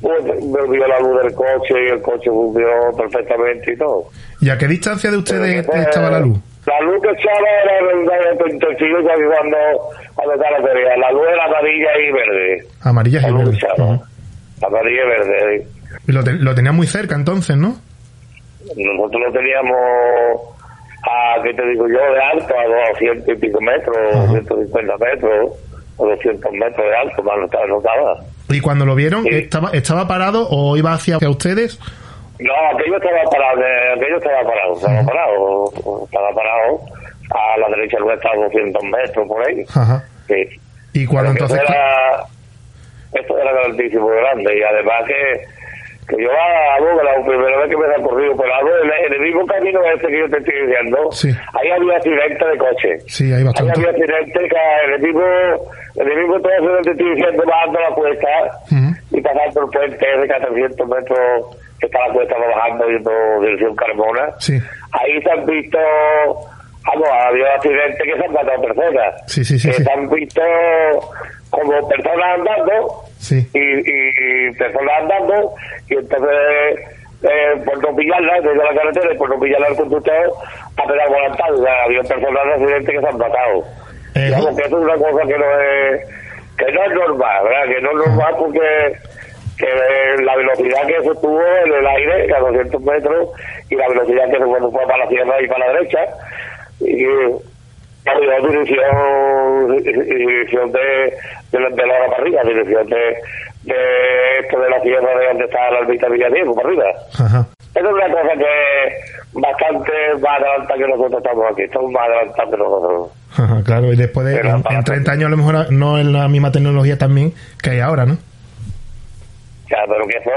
pues volvió la luz del coche y el coche funcionó perfectamente y todo. ¿Y a qué distancia de ustedes Pero, estaba la luz? La luz que echaba era de intensivo que cuando, cuando estaba la feria. La luz era amarilla y verde. Amarillas La y. Ujú. Amarilla y verde. Y lo, te- lo tenía muy cerca entonces, ¿no? Nosotros lo teníamos a, ¿qué te digo yo? De alto, a 200 y pico metros, Ajá. 150 metros, o 200 metros de alto, más no estaba. Y cuando lo vieron, Sí. ¿estaba, ¿estaba parado o iba hacia ustedes? no aquello estaba parado, eh, aquello estaba parado, estaba parado, estaba parado. a la derecha nuestra a 200 metros por ahí. Ajá. Sí. Y cuando Pero entonces... Esto era, esto era grandísimo, grande, y además que, que yo a Boga, la primera vez que me he recorrido por algo, en, el mismo camino este que yo te estoy diciendo, Sí. ahí había accidentes de coche. Sí, Ahí bastante. había accidentes que en el mismo, en el mismo trozo que te estoy diciendo, bajando la cuesta y pasando el puente de 400 metros que está la cuesta bajando yendo dirección Carmona. Sí, Ahí se han visto, vamos, ha habido accidentes que se han matado personas. sí, sí, sí. que sí. se han visto como personas andando Sí. y, y, y personas andando y entonces eh, por no pillarla desde la carretera y por no pillarla al conductor ha pegado volantado. O sea, ha habido personas de accidentes que se han matado. Eh, Digamos que eso es una cosa que no es que no es normal, ¿verdad? Que no es normal porque que la velocidad que eso tuvo en el aire a 200 metros y la velocidad que se fue para la izquierda y para la derecha y habido dirección dirección de de, la- de la arriba dirección de, de esto de la sierra de donde está la ermita Villadiego para arriba Ajá. eso es una cosa que bastante más adelantada que nosotros estamos aquí estamos más adelantados que nosotros Ajá, claro, y después de... En, en 30 años a lo mejor no es la misma tecnología también que hay ahora, ¿no? Sea, pero que eso,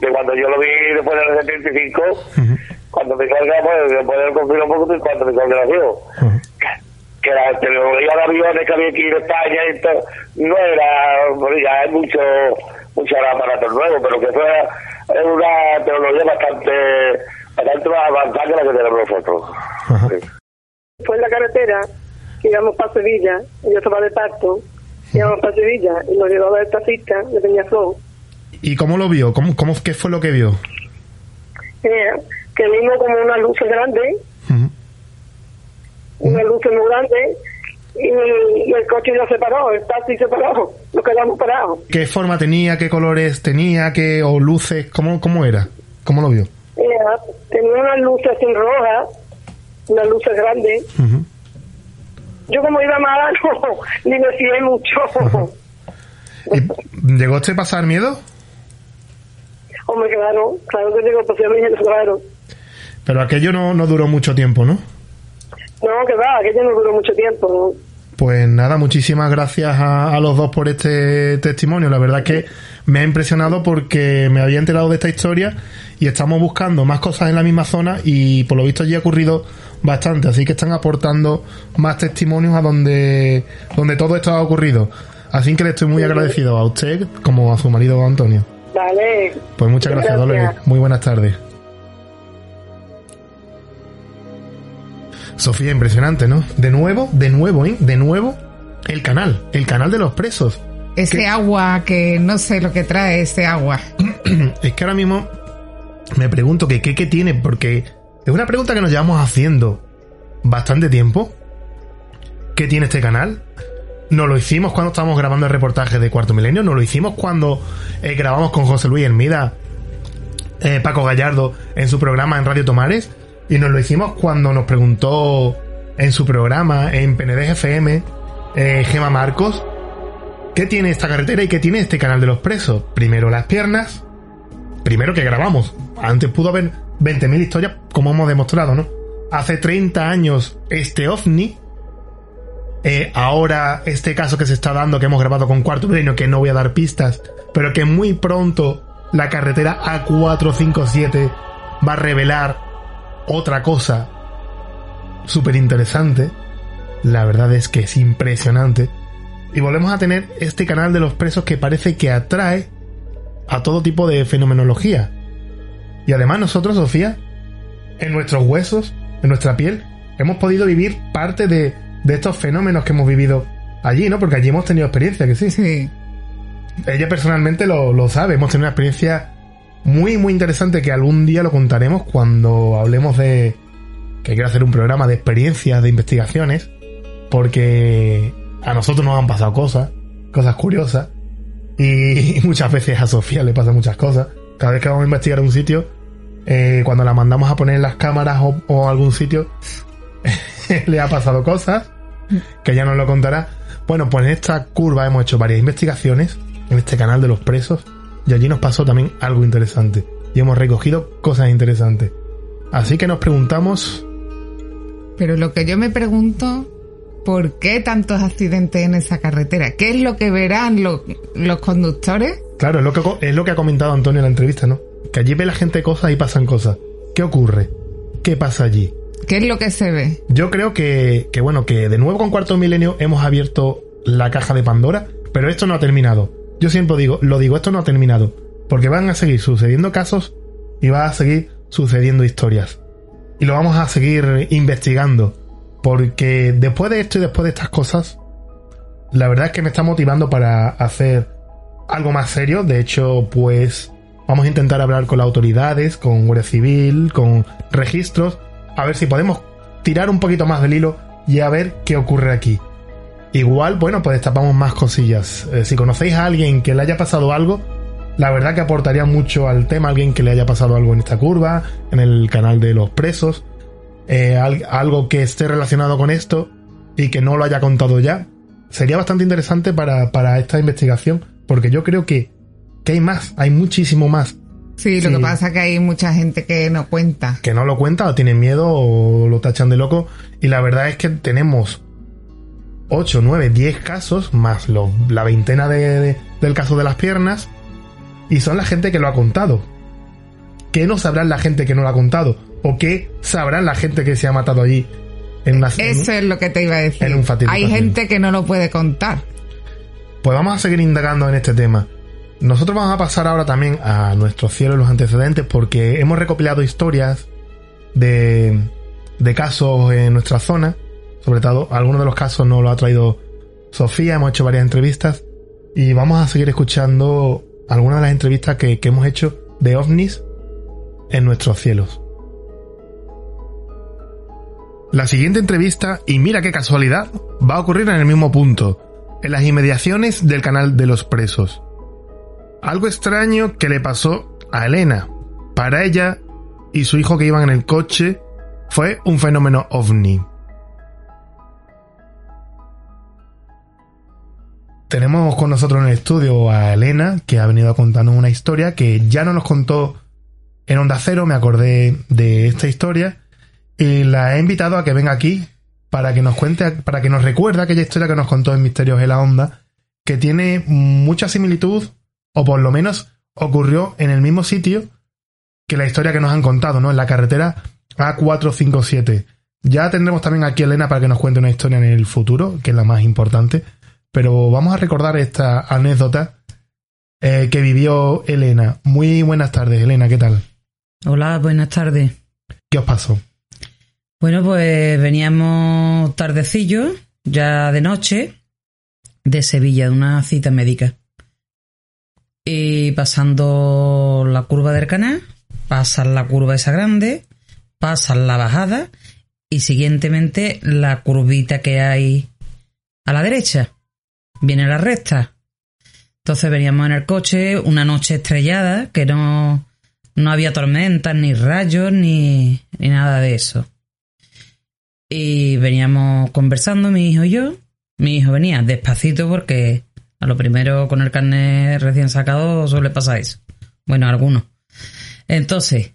de cuando yo lo vi después del 75, Ujú. cuando me colga, pues, después del conflicto un poco, y cuando me colga nació, Ujú. Que la tecnología de aviones que había aquí en España y todo, no era, bueno, ya hay mucho, muchos aparatos nuevos, pero que eso era, es una tecnología bastante, bastante más avanzada que la que tenemos nosotros. Sí. Fue en la carretera que íbamos para Sevilla, yo estaba de parto, íbamos para Sevilla y nos llevaba el taxista de Peñaflor. ¿Y cómo lo vio? ¿Cómo, cómo, ¿Qué fue lo que vio? Eh, que vimos como una luz grande. Una luz muy grande, y, y el coche no se paró, el taxi se paró, nos quedamos parados. ¿Qué forma tenía? ¿Qué colores tenía? ¿Qué o luces? ¿Cómo, cómo era? ¿Cómo lo vio? Eh, tenía unas luces sin rojas, unas luces grandes. Yo como iba mala, no, ni me fié mucho. ¿Y ¿Llegó usted a pasar miedo? Hombre, claro, claro que digo, pues yo me dije, claro. Pero aquello no, no duró mucho tiempo, ¿no? No, que va, aquello no duró mucho tiempo. Pues nada, muchísimas gracias a, a los dos por este testimonio. La verdad que me ha impresionado porque me había enterado de esta historia y estamos buscando más cosas en la misma zona y por lo visto allí ha ocurrido bastante. Así que están aportando más testimonios a donde, donde todo esto ha ocurrido. Así que le estoy muy agradecido a usted como a su marido Antonio. Vale. Pues muchas gracias, Dolores. Muy buenas tardes. Sofía, impresionante, ¿no? De nuevo, de nuevo, ¿eh? De nuevo, el canal, el canal de los presos. Ese agua que no sé lo que trae ese agua. Es que ahora mismo me pregunto que qué, qué tiene, porque es una pregunta que nos llevamos haciendo bastante tiempo. ¿Qué tiene este canal? No lo hicimos cuando estábamos grabando el reportaje de Cuarto Milenio, no lo hicimos cuando eh, grabamos con José Luis Hermida, eh, Paco Gallardo en su programa en Radio Tomares, y nos lo hicimos cuando nos preguntó en su programa en PND FM eh, Gema Marcos, ¿qué tiene esta carretera y qué tiene este canal de los presos? Primero las piernas, primero que grabamos. Antes pudo haber 20.000 historias, como hemos demostrado, ¿no? Hace 30 años este ovni, eh, ahora este caso que se está dando, que hemos grabado con Cuarto Milenio, que no voy a dar pistas, pero que muy pronto la carretera A457 va a revelar otra cosa súper interesante. La verdad es que es impresionante. Y volvemos a tener este canal de los presos que parece que atrae a todo tipo de fenomenología. Y además nosotros, Sofía, en nuestros huesos, en nuestra piel, hemos podido vivir parte de, de estos fenómenos que hemos vivido allí, ¿no? Porque allí hemos tenido experiencia, que sí. Sí. Ella personalmente lo, lo sabe, hemos tenido una experiencia muy, muy interesante que algún día lo contaremos cuando hablemos de que quiero hacer un programa de experiencias, de investigaciones, porque a nosotros nos han pasado cosas, cosas curiosas, y muchas veces a Sofía le pasan muchas cosas. Cada vez que vamos a investigar un sitio, eh, cuando la mandamos a poner en las cámaras o, o algún sitio, le ha pasado cosas, que ya nos lo contará. Bueno, pues en esta curva hemos hecho varias investigaciones, en este canal de los presos, y allí nos pasó también algo interesante. Y hemos recogido cosas interesantes. Así que nos preguntamos, Pero lo que yo me pregunto, ¿por qué tantos accidentes en esa carretera? ¿Qué es lo que verán los, los conductores? Claro, es lo, que, es lo que ha comentado Antonio en la entrevista, ¿no? Que allí ve la gente cosas y pasan cosas. ¿Qué ocurre? ¿Qué pasa allí? ¿Qué es lo que se ve? Yo creo que, que bueno, que de nuevo con Cuarto Milenio hemos abierto la caja de Pandora, pero esto no ha terminado. Yo siempre digo, lo digo, esto no ha terminado. Porque van a seguir sucediendo casos y va a seguir sucediendo historias. Y lo vamos a seguir investigando. Porque después de esto y después de estas cosas, la verdad es que me está motivando para hacer algo más serio. De hecho, pues vamos a intentar hablar con las autoridades, con Guardia Civil, con registros, a ver si podemos tirar un poquito más del hilo y a ver qué ocurre aquí. Igual, bueno, pues destapamos más cosillas. Eh, si conocéis a alguien que le haya pasado algo, la verdad que aportaría mucho al tema, alguien que le haya pasado algo en esta curva, en el canal de los presos, eh, al- algo que esté relacionado con esto y que no lo haya contado ya. Sería bastante interesante para, para esta investigación, porque yo creo que, que hay más, hay muchísimo más Sí, lo Sí. que pasa es que hay mucha gente que no cuenta. que no lo cuenta o tienen miedo o lo tachan de loco. Y la verdad es que tenemos 8, 9, 10 casos, más lo- la veintena de, de- del caso de las piernas, y son la gente que lo ha contado. ¿Qué no sabrán la gente que no lo ha contado? ¿O qué sabrán la gente que se ha matado allí? En una, en Eso es lo que te iba a decir. en un fatídico Hay gente que no lo puede contar. Pues vamos a seguir indagando en este tema. Nosotros vamos a pasar ahora también a nuestro cielo y los antecedentes porque hemos recopilado historias de, de casos en nuestra zona. Sobre todo, algunos de los casos nos lo ha traído Sofía, hemos hecho varias entrevistas y vamos a seguir escuchando algunas de las entrevistas que, que hemos hecho de ovnis en nuestros cielos. La siguiente entrevista, y mira qué casualidad, va a ocurrir en el mismo punto, en las inmediaciones del canal de los presos. Algo extraño que le pasó a Elena. Para ella y su hijo que iban en el coche fue un fenómeno ovni. Tenemos con nosotros en el estudio a Elena, que ha venido a contarnos una historia que ya no nos contó en Onda Cero, me acordé de esta historia, y la he invitado a que venga aquí para que nos cuente, para que nos recuerde aquella historia que nos contó en Misterios de la Onda, que tiene mucha similitud, o por lo menos ocurrió en el mismo sitio que la historia que nos han contado, ¿no? En la carretera A457. Ya tendremos también aquí a Elena para que nos cuente una historia en el futuro, que es la más importante. Pero vamos a recordar esta anécdota eh, que vivió Elena. Muy buenas tardes, Elena, ¿qué tal? Hola, buenas tardes. ¿Qué os pasó? Bueno, pues veníamos tardecillo, ya de noche, de Sevilla, de una cita médica. Y pasando la curva del canal, pasan la curva esa grande, pasan la bajada y siguientemente la curvita que hay a la derecha. Viene la recta. Entonces veníamos en el coche, una noche estrellada, que no, no había tormentas, ni rayos, ni, ni nada de eso. Y veníamos conversando, mi hijo y yo. Mi hijo venía despacito porque a lo primero con el carnet recién sacado suele pasar eso. Bueno, algunos. Entonces,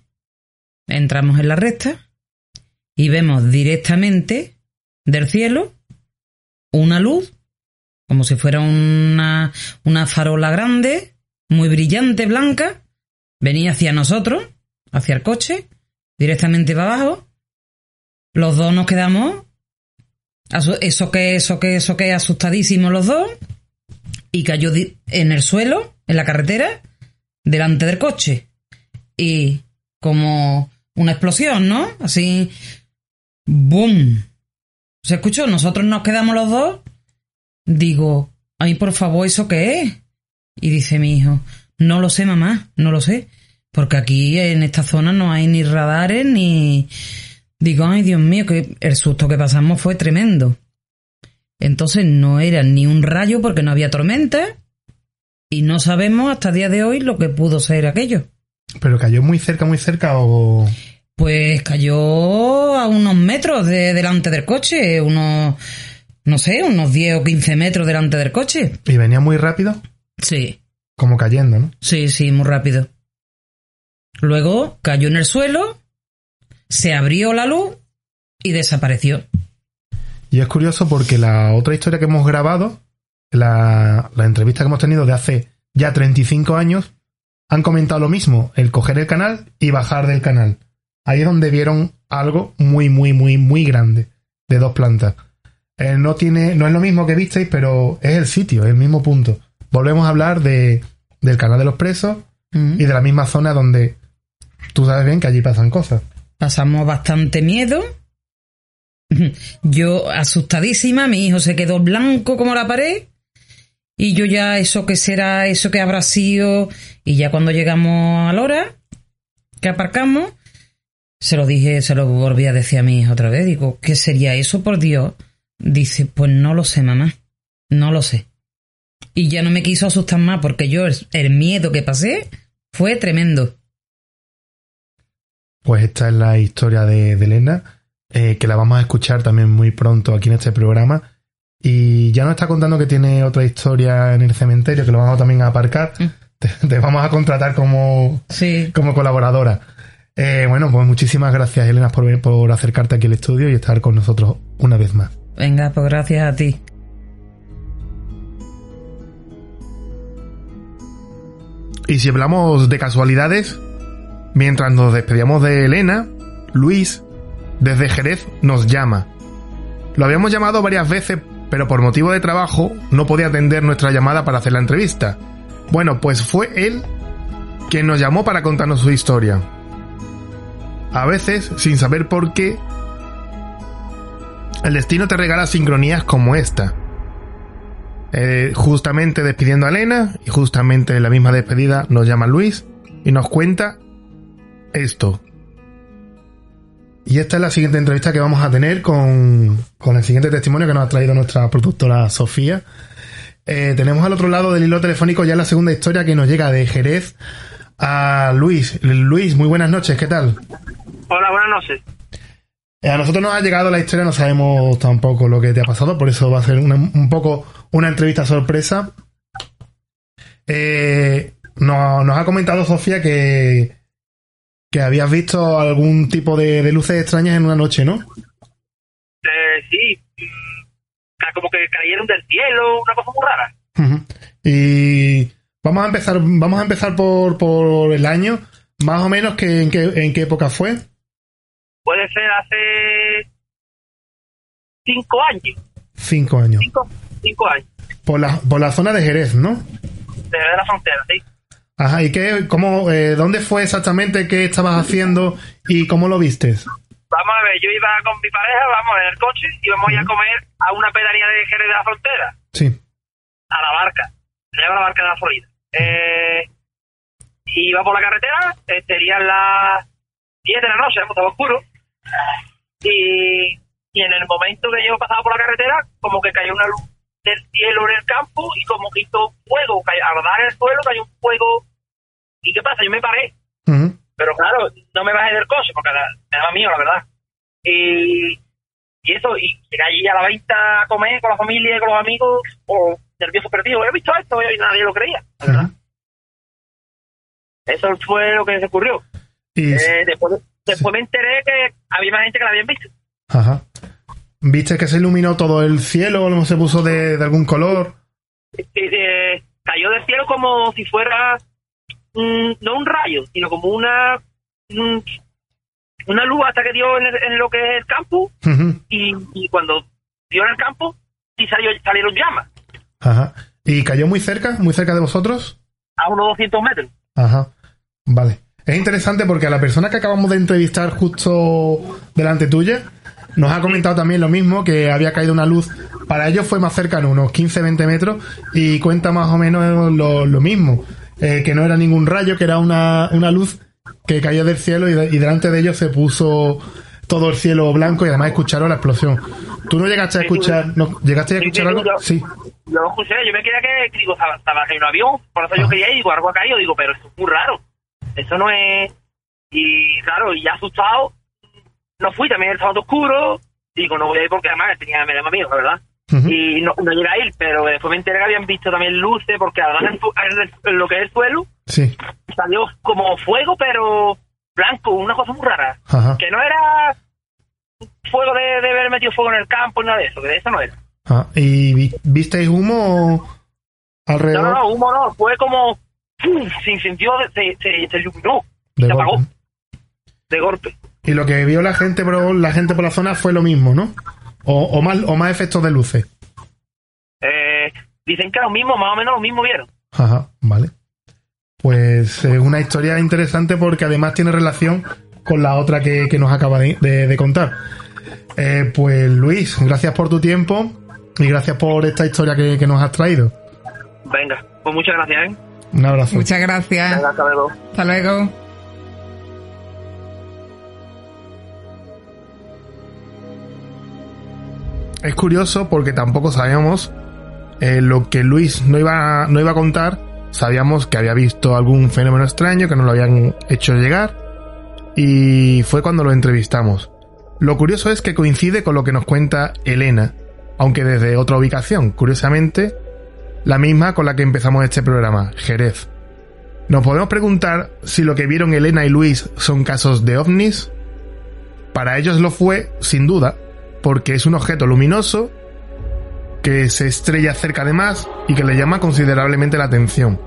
entramos en la recta y vemos directamente del cielo una luz, como si fuera una, una farola grande, muy brillante, blanca, venía hacia nosotros, hacia el coche, directamente para abajo. Los dos nos quedamos, eso que, eso que, eso que, asustadísimos los dos, y cayó en el suelo, en la carretera, delante del coche. Y como una explosión, ¿no? Así, ¡boom! Se escuchó, nosotros nos quedamos los dos. Digo, ay, por favor, ¿eso qué es? Y dice mi hijo, no lo sé, mamá, no lo sé. Porque aquí en esta zona no hay ni radares ni... Digo, ay, Dios mío, que el susto que pasamos fue tremendo. Entonces no era ni un rayo porque no había tormenta y no sabemos hasta el día de hoy lo que pudo ser aquello. ¿Pero cayó muy cerca, muy cerca o...? Pues cayó a unos metros de delante del coche, unos, no sé, unos 10 o 15 metros delante del coche. ¿Y venía muy rápido? Sí, Como cayendo, ¿no? sí, sí, muy rápido. Luego cayó en el suelo, se abrió la luz y desapareció. Y es curioso porque la otra historia que hemos grabado, la, la entrevista que hemos tenido de hace ya 35 años, han comentado lo mismo, el coger el canal y bajar del canal. Ahí es donde vieron algo muy, muy, muy, muy grande, de dos plantas. Eh, no tiene, no es lo mismo que visteis, pero es el sitio, es el mismo punto. Volvemos a hablar de, del canal de los presos y de la misma zona donde tú sabes bien que allí pasan cosas. Pasamos bastante miedo. Yo asustadísima, mi hijo se quedó blanco como la pared. Y yo ya, eso que será, eso que habrá sido. Y ya cuando llegamos a la hora que aparcamos, se lo dije, se lo volví a decir a mi hija otra vez. Digo, ¿qué sería eso, por Dios? Dice, pues no lo sé, mamá. No lo sé. Y ya no me quiso asustar más porque yo, el, miedo que pasé fue tremendo. Pues esta es la historia de, de Elena, eh, que la vamos a escuchar también muy pronto aquí en este programa. Y ya nos está contando que tiene otra historia en el cementerio, que lo vamos también a aparcar. Te, te vamos a contratar como, Sí. como colaboradora. Eh, bueno, pues muchísimas gracias, Elena, por, por acercarte aquí al estudio y estar con nosotros una vez más. Venga, pues gracias a ti. Y si hablamos de casualidades, mientras nos despedíamos de Elena, Luis, desde Jerez, nos llama. Lo habíamos llamado varias veces, pero por motivo de trabajo no podía atender nuestra llamada para hacer la entrevista. Bueno, pues fue él quien nos llamó para contarnos su historia. A veces, sin saber por qué, el destino te regala sincronías como esta. Eh, justamente despidiendo a Elena y justamente en la misma despedida nos llama Luis y nos cuenta esto. Y esta es la siguiente entrevista que vamos a tener con, con el siguiente testimonio que nos ha traído nuestra productora Sofía. Eh, tenemos al otro lado del hilo telefónico ya la segunda historia que nos llega de Jerez a Luis. Luis, muy buenas noches, ¿qué tal? Hola, buenas noches. Eh, a nosotros nos ha llegado la historia, no sabemos tampoco lo que te ha pasado, por eso va a ser una- un poco una entrevista sorpresa. Eh, no- nos ha comentado Sofía que, que habías visto algún tipo de, de luces extrañas en una noche, ¿no? Eh, sí, como que cayeron del cielo, una cosa muy rara. Y vamos a empezar, vamos a empezar por, por el año, más o menos que en qué, en qué época fue. Puede ser hace cinco años, Cinco años. cinco, cinco años, Por la, por la zona de Jerez, ¿no? desde la frontera, sí. Ajá, ¿y qué, cómo, eh, dónde fue exactamente, qué estabas haciendo y cómo lo vistes? Vamos a ver, yo iba con mi pareja, vamos en el coche, y vamos a ir a comer a una pedanía de Jerez de la Frontera, Sí. a la barca, se llama la barca de la Florida. Eh, iba por la carretera, eh, serían las 10 de la noche, estaba oscuro, y, y en el momento que yo pasaba por la carretera, como que cayó una luz del cielo en el campo y como que hizo fuego, cayó, al dar en el suelo cayó un fuego. ¿Y qué pasa? Yo me paré, pero claro, no me bajé del coche porque me daba miedo, la verdad. Y, y eso, y llegué allí a la venta a comer con la familia y con los amigos, o nervioso perdido. He visto esto y nadie lo creía. la verdad. Eso fue lo que se ocurrió. Y, Eh, después después me enteré que había más gente que la habían visto. ajá. ¿Viste que se iluminó todo el cielo o se puso de, de algún color? Eh, eh, cayó del cielo como si fuera mm, no un rayo, sino como una mm, una luz hasta que dio en, el- en lo que es el campo y, y cuando dio en el campo sí salió, salieron llamas Ajá. ¿Y cayó muy cerca, muy cerca de vosotros? a unos 200 metros. Ajá. Vale. Es interesante porque a la persona que acabamos de entrevistar justo delante tuya nos ha comentado también lo mismo, que había caído una luz. Para ellos fue más cercano, unos 15-20 metros, y cuenta más o menos lo, lo mismo. Eh, que no era ningún rayo, que era una, una luz que cayó del cielo y, de- y delante de ellos se puso todo el cielo blanco y además escucharon la explosión. ¿Tú no llegaste a escuchar, no, llegaste a escuchar algo? Sí. Yo lo escuché, yo me quería que, digo, estaba, estaba en un avión, por eso yo quería ir, digo, algo ha caído, digo, pero esto es muy raro. Eso no es. Y claro, y ya asustado, no fui, también el sábado oscuro, digo, no voy a ir porque además tenía, me daba miedo, la verdad. Y no, no llegué a ir, pero después me enteré que habían visto también luces, porque además en, lo que es el suelo Sí. salió como fuego, pero blanco, una cosa muy rara. Ajá. Que no era fuego de, de haber metido fuego en el campo, nada de eso, que de eso no era. Ah, ¿Y vi- visteis humo alrededor? No, no, humo no, fue como ¡pum! se incendió, se, se, se iluminó, De se apagó de golpe. Y lo que vio la gente por la gente por la zona fue lo mismo, ¿no? O, o más o más efectos de luces. Eh, dicen que lo mismo, más o menos lo mismo vieron. Ajá, vale. Pues es una historia interesante porque además tiene relación con la otra que, que nos acaba de, de- de contar. Eh, pues Luis, gracias por tu tiempo y gracias por esta historia que, que nos has traído. Venga, pues muchas gracias, ¿eh? Un abrazo. Muchas gracias. Venga, hasta luego. Hasta luego. Es curioso porque tampoco sabíamos eh, lo que Luis no iba, no iba a contar. Sabíamos que había visto algún fenómeno extraño que nos lo habían hecho llegar y fue cuando lo entrevistamos. Lo curioso es que coincide con lo que nos cuenta Elena, aunque desde otra ubicación, curiosamente, la misma con la que empezamos este programa, Jerez. Nos podemos preguntar si lo que vieron Elena y Luis son casos de ovnis. Para ellos lo fue, sin duda, porque es un objeto luminoso que se estrella cerca de más y que le llama considerablemente la atención.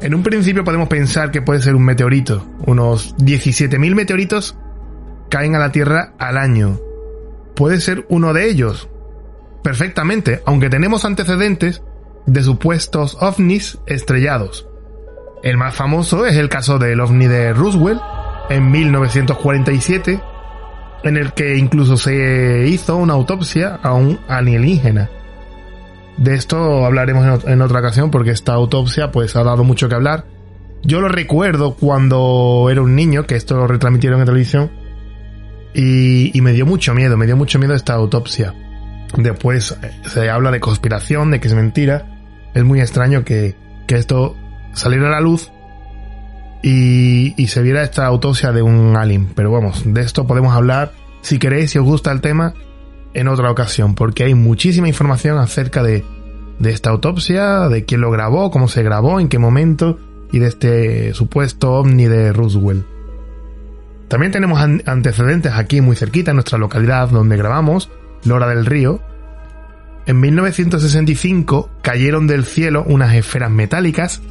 En un principio podemos pensar que puede ser un meteorito. Unos 17.000 meteoritos caen a la Tierra al año. Puede ser uno de ellos. Perfectamente, aunque tenemos antecedentes de supuestos ovnis estrellados. El más famoso es el caso del ovni de Roswell en 1947, en el que incluso se hizo una autopsia a un alienígena. De esto hablaremos en otra ocasión porque esta autopsia pues ha dado mucho que hablar. Yo lo recuerdo cuando era un niño, que esto lo retransmitieron en televisión, y, y me dio mucho miedo, me dio mucho miedo esta autopsia. Después eh, se habla de conspiración, de que es mentira. Es muy extraño que, que esto saliera a la luz y, y se viera esta autopsia de un alien. Pero vamos, de esto podemos hablar, si queréis, si os gusta el tema, en otra ocasión, porque hay muchísima información acerca de, de esta autopsia, de quién lo grabó, cómo se grabó, en qué momento, y de este supuesto ovni de Roswell. También tenemos an- antecedentes aquí muy cerquita, en nuestra localidad donde grabamos, Lora del Río. En 1965 cayeron del cielo unas esferas metálicas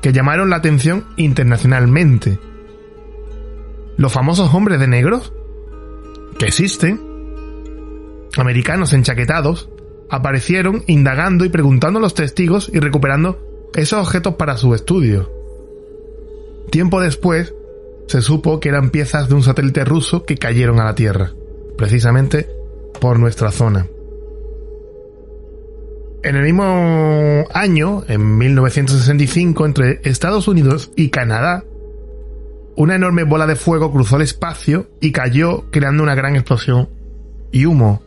que llamaron la atención internacionalmente. Los famosos hombres de negros, que existen, americanos enchaquetados, aparecieron indagando y preguntando a los testigos y recuperando esos objetos para su estudio. Tiempo después, se supo que eran piezas de un satélite ruso que cayeron a la Tierra, precisamente por nuestra zona. En el mismo año, en 1965, entre Estados Unidos y Canadá, una enorme bola de fuego cruzó el espacio y cayó creando una gran explosión y humo.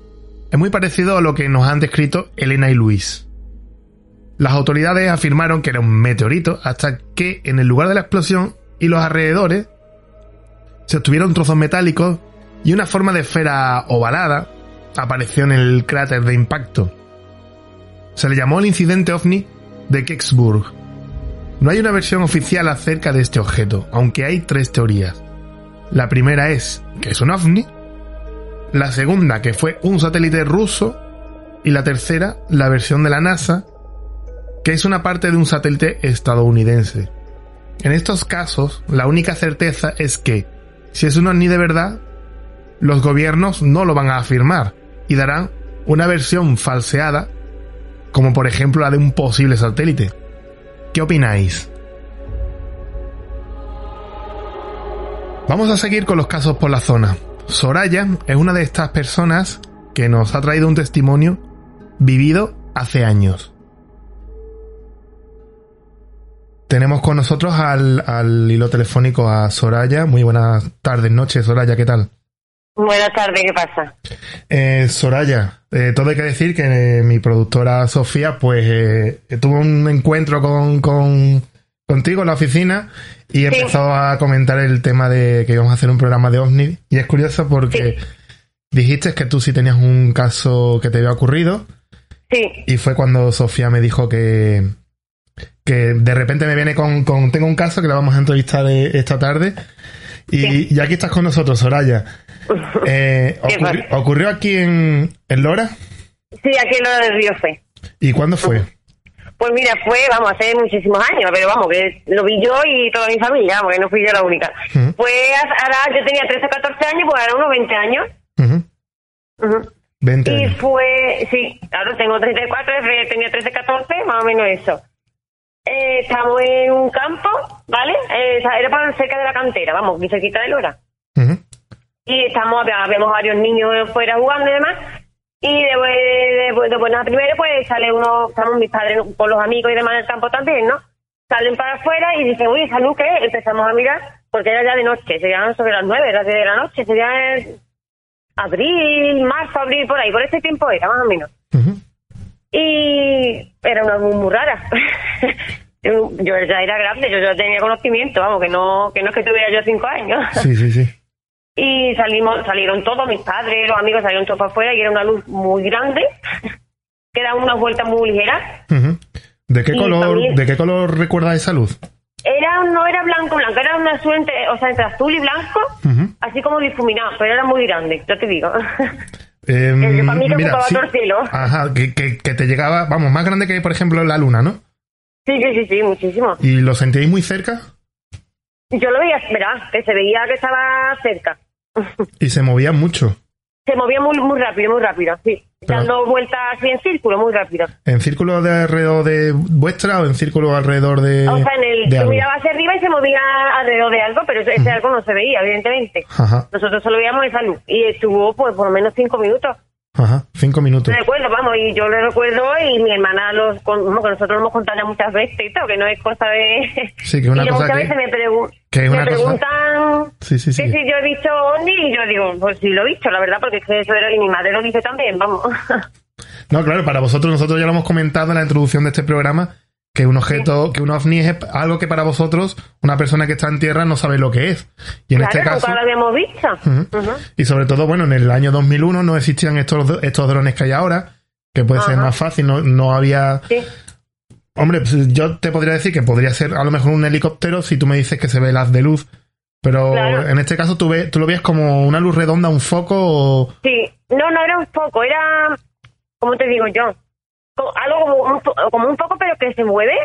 Es muy parecido a lo que nos han descrito Elena y Luis. Las autoridades afirmaron que era un meteorito hasta que en el lugar de la explosión y los alrededores se obtuvieron trozos metálicos y una forma de esfera ovalada apareció en el cráter de impacto. Se le llamó el incidente ovni de Kecksburg. No hay una versión oficial acerca de este objeto, aunque hay tres teorías. La primera es que es un ovni, la segunda que fue un satélite ruso y la tercera la versión de la NASA que es una parte de un satélite estadounidense. En estos casos, la única certeza es que, si es un ovni de verdad, los gobiernos no lo van a afirmar y darán una versión falseada, como por ejemplo la de un posible satélite. ¿Qué opináis? Vamos a seguir con los casos por la zona. Soraya es una de estas personas que nos ha traído un testimonio vivido hace años. Tenemos con nosotros al, hilo telefónico a Soraya. Muy buenas tardes, noches, Soraya, ¿qué tal? Buenas tardes, ¿qué pasa? Eh, Soraya, eh, todo hay que decir que eh, mi productora Sofía, pues eh, tuvo un encuentro con, con- contigo en la oficina y empezó a comentar el tema de que íbamos a hacer un programa de OVNI. Y es curioso porque dijiste que tú sí tenías un caso que te había ocurrido. Sí. Y fue cuando Sofía me dijo que, que de repente me viene con, con- tengo un caso que le vamos a entrevistar eh, esta tarde y, y aquí estás con nosotros, Soraya. Eh, ¿Qué ocurri- ¿Ocurrió aquí en, en Lora? Sí, aquí en lo del río fue. ¿Y cuándo fue? Pues mira, fue, vamos, hace muchísimos años, pero vamos, que lo vi yo y toda mi familia, vamos, que no fui yo la única. Ujú. Fue, a- ahora yo tenía 13 o 14 años, pues ahora unos 20 años. Ujú. 20 Y fue, sí, ahora tengo 34, eh, tenía 13, 14, más o menos eso. Eh, estamos en un campo, ¿vale? Eh, era para cerca de la cantera, vamos, aquí cerquita de Lora. Ujú. Y estamos, habíamos varios niños fuera jugando y demás. Y después de, de a primeras, pues sale uno, estamos mis padres con los amigos y demás en el campo también, ¿no? Salen para afuera y dicen, oye, salud, ¿qué? Empezamos a mirar, porque era ya de noche, serían sobre las nueve, las diez de la noche, sería en abril, marzo, abril, por ahí, por ese tiempo era, más o menos. Y era una luz muy rara. yo, yo ya era grande, yo ya tenía conocimiento, vamos, que no, que no es que tuviera yo cinco años. Sí, sí, sí. Y salimos, salieron todos, mis padres, los amigos salieron todos para afuera y era una luz muy grande, que daba una vuelta muy ligera. ¿De qué Y color, también- de qué color recuerda esa luz? Era, no era blanco, blanco, era una azul entre, o sea, entre azul y blanco, así como difuminado, pero era muy grande, yo te digo. Eh, que para mí que ocupaba sí. Ajá, que, que, que te llegaba, vamos, más grande que, por ejemplo, la luna, ¿no? Sí, sí, sí, sí, muchísimo. ¿Y lo sentíais muy cerca? Yo lo veía, verás, que se veía que estaba cerca. Y se movía mucho. Se movía muy, muy rápido, muy rápido, sí. Pero- Dando vueltas así en círculo, muy rápido. ¿En círculo de alrededor de vuestra o en círculo alrededor de, o sea, en el, de yo algo? miraba hacia arriba y se movía alrededor de algo, pero ese, ese algo no se veía, evidentemente. Ajá, Nosotros solo veíamos esa luz y estuvo pues por lo menos cinco minutos. Ajá, cinco minutos. Recuerdo, vamos, y yo lo recuerdo y mi hermana los, con- como que nosotros lo hemos contado ya muchas veces y todo, que no es cosa de... Sí, que una y cosa muchas que- veces me, que es me una cosa- preguntan Sí, sí, sí. que si yo he visto OVNI y yo digo, pues sí lo he visto, la verdad, porque es que eso era, y mi madre lo dice también, vamos. No, claro, para vosotros, nosotros ya lo hemos comentado en la introducción de este programa, que un objeto, que un ovni es algo que para vosotros, una persona que está en tierra no sabe lo que es. Y en claro, este caso, lo habíamos visto. Ujú. Ujú. y sobre todo, bueno, en el año 2001 no existían estos, estos drones que hay ahora, que puede ser más fácil, no, no había... Sí. Hombre, pues, yo te podría decir que podría ser a lo mejor un helicóptero si tú me dices que se ve el haz de luz, pero Claro. en este caso tú, ves, tú lo ves como una luz redonda, un foco o... Sí, no, no era un poco, era, ¿cómo te digo yo? Algo como un, como un poco, pero que se mueve,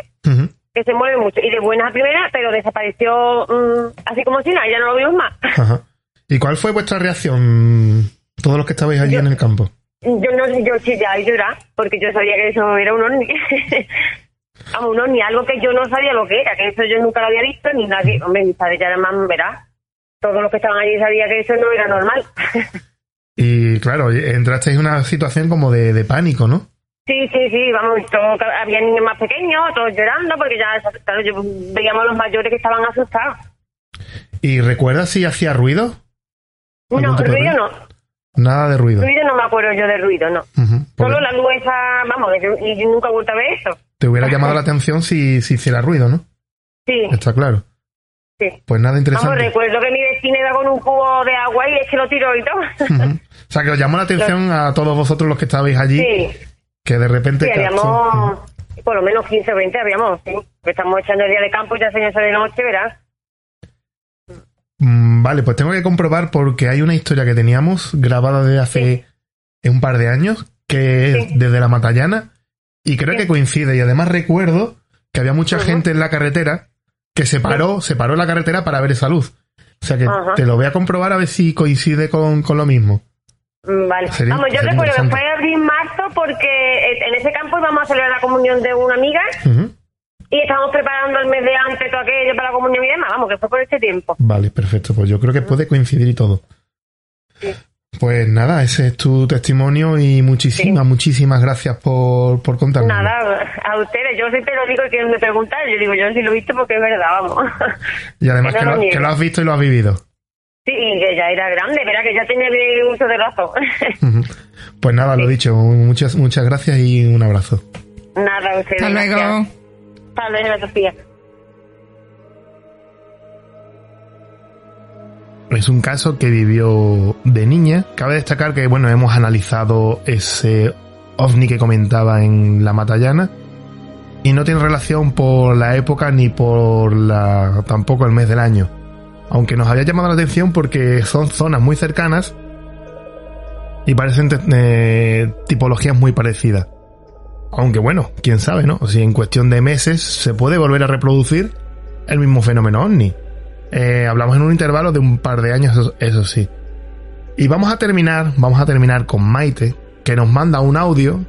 que se mueve mucho. Y de buenas a primeras, pero desapareció mm, así como si nada, ya no lo vimos más. Ajá. ¿Y cuál fue vuestra reacción, todos los que estabais allí en el campo? Yo no sé, yo chillar y llorar, porque yo sabía que eso era un ovni. Vamos, un ovni, algo que yo no sabía lo que era, que eso yo nunca lo había visto, ni nadie, hombre, mis padres ya eran más, verás. Todos los que estaban allí sabían que eso no era normal. Y claro, entrasteis en una situación como de, de pánico, ¿no? Sí, sí, sí, vamos, todo- había niños más pequeños, todos llorando, porque ya, claro, yo veíamos a los mayores que estaban asustados. ¿Y recuerdas si hacía ruido? No, ¿Algún tipo de ruido ruido? no, Nada de ruido. ruido no me acuerdo yo de ruido, no. Porque Solo la luz esa, vamos, yo- y yo nunca he vuelto a ver eso. Te hubiera llamado la atención si, si hiciera ruido, ¿no? Sí, Está claro. sí. Pues nada Vamos, interesante. recuerdo que mi vecina iba con un cubo de agua y es que lo tiró y todo. O sea, que os llamó la atención a todos vosotros los que estabais allí, Sí, que de repente... sí, habíamos, por lo menos 15 o 20 habíamos, sí. Estamos echando el día de campo y ya se de noche, verás. Mm, Vale, pues tengo que comprobar porque hay una historia que teníamos grabada desde hace un par de años, que es desde la Matallana, y creo que coincide. Y además recuerdo que había mucha gente en la carretera que se paró, se paró en la carretera para ver esa luz. O sea que Ajá. te lo voy a comprobar a ver si coincide con, con lo mismo. Mm, Vale. Sería- Vamos, yo recuerdo que fue abril-marzo porque eh, en ese campo íbamos a celebrar la comunión de una amiga y estábamos preparando el mes de antes todo aquello para la comunión y demás. Vamos, que fue por ese tiempo. Vale, perfecto. Pues yo creo que puede coincidir y todo. Pues nada, ese es tu testimonio y muchísimas, muchísimas gracias por, por contarme. Nada, a ustedes, yo siempre lo digo que me preguntan, yo digo, yo sí lo he visto porque es verdad, vamos. Y además Que que no lo, lo que niegue. lo has visto y lo has vivido. Sí, y que ya era grande, verá que ya tenía bien uso de razón. Pues nada, lo dicho, muchas, muchas gracias y un abrazo. Nada, a ustedes. Hasta luego. Hasta luego, Sofía. Es un caso que vivió de niña. Cabe destacar que, bueno, hemos analizado ese ovni que comentaba en la Matallana y no tiene relación por la época ni por la tampoco el mes del año. Aunque nos había llamado la atención porque son zonas muy cercanas y parecen eh, tipologías muy parecidas. Aunque bueno, quién sabe, ¿no? Si en cuestión de meses se puede volver a reproducir el mismo fenómeno ovni. Eh, hablamos en un intervalo de un par de años, eso, eso sí. Y vamos a terminar, vamos a terminar con Maite, que nos manda un audio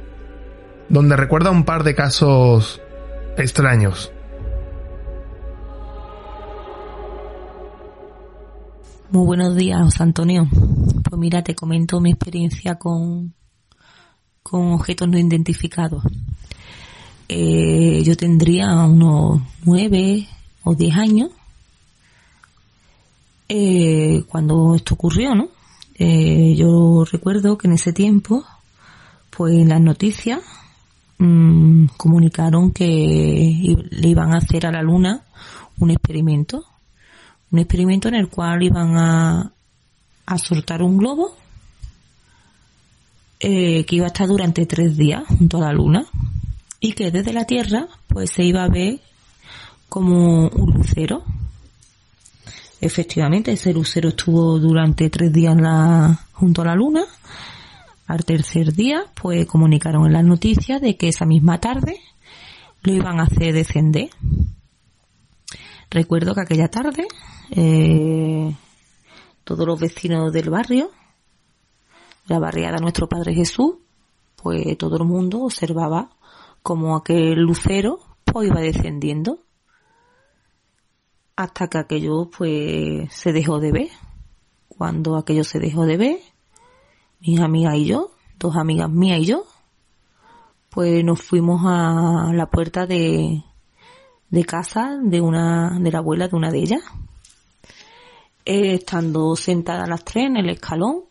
donde recuerda un par de casos extraños. Muy buenos días, Antonio. Pues mira, te comento mi experiencia con, con objetos no identificados. Eh, yo tendría unos nueve o diez años eh, cuando esto ocurrió, ¿no? Eh, yo recuerdo que en ese tiempo, pues las noticias mmm, comunicaron que le iban a hacer a la luna un experimento un experimento en el cual iban a, a soltar un globo eh, que iba a estar durante tres días junto a la luna y que desde la Tierra pues se iba a ver como un lucero. Efectivamente, ese lucero estuvo durante tres días junto a la luna. Al tercer día, pues comunicaron en las noticias de que esa misma tarde lo iban a hacer descender. Recuerdo que aquella tarde eh, todos los vecinos del barrio, la barriada Nuestro Padre Jesús, pues todo el mundo observaba como aquel lucero pues iba descendiendo hasta que aquello pues se dejó de ver. Cuando aquello se dejó de ver, mis amigas y yo, dos amigas mías y yo, pues nos fuimos a la puerta de, de casa de una, de la abuela de una de ellas. Eh, estando sentada a las tres en el escalón,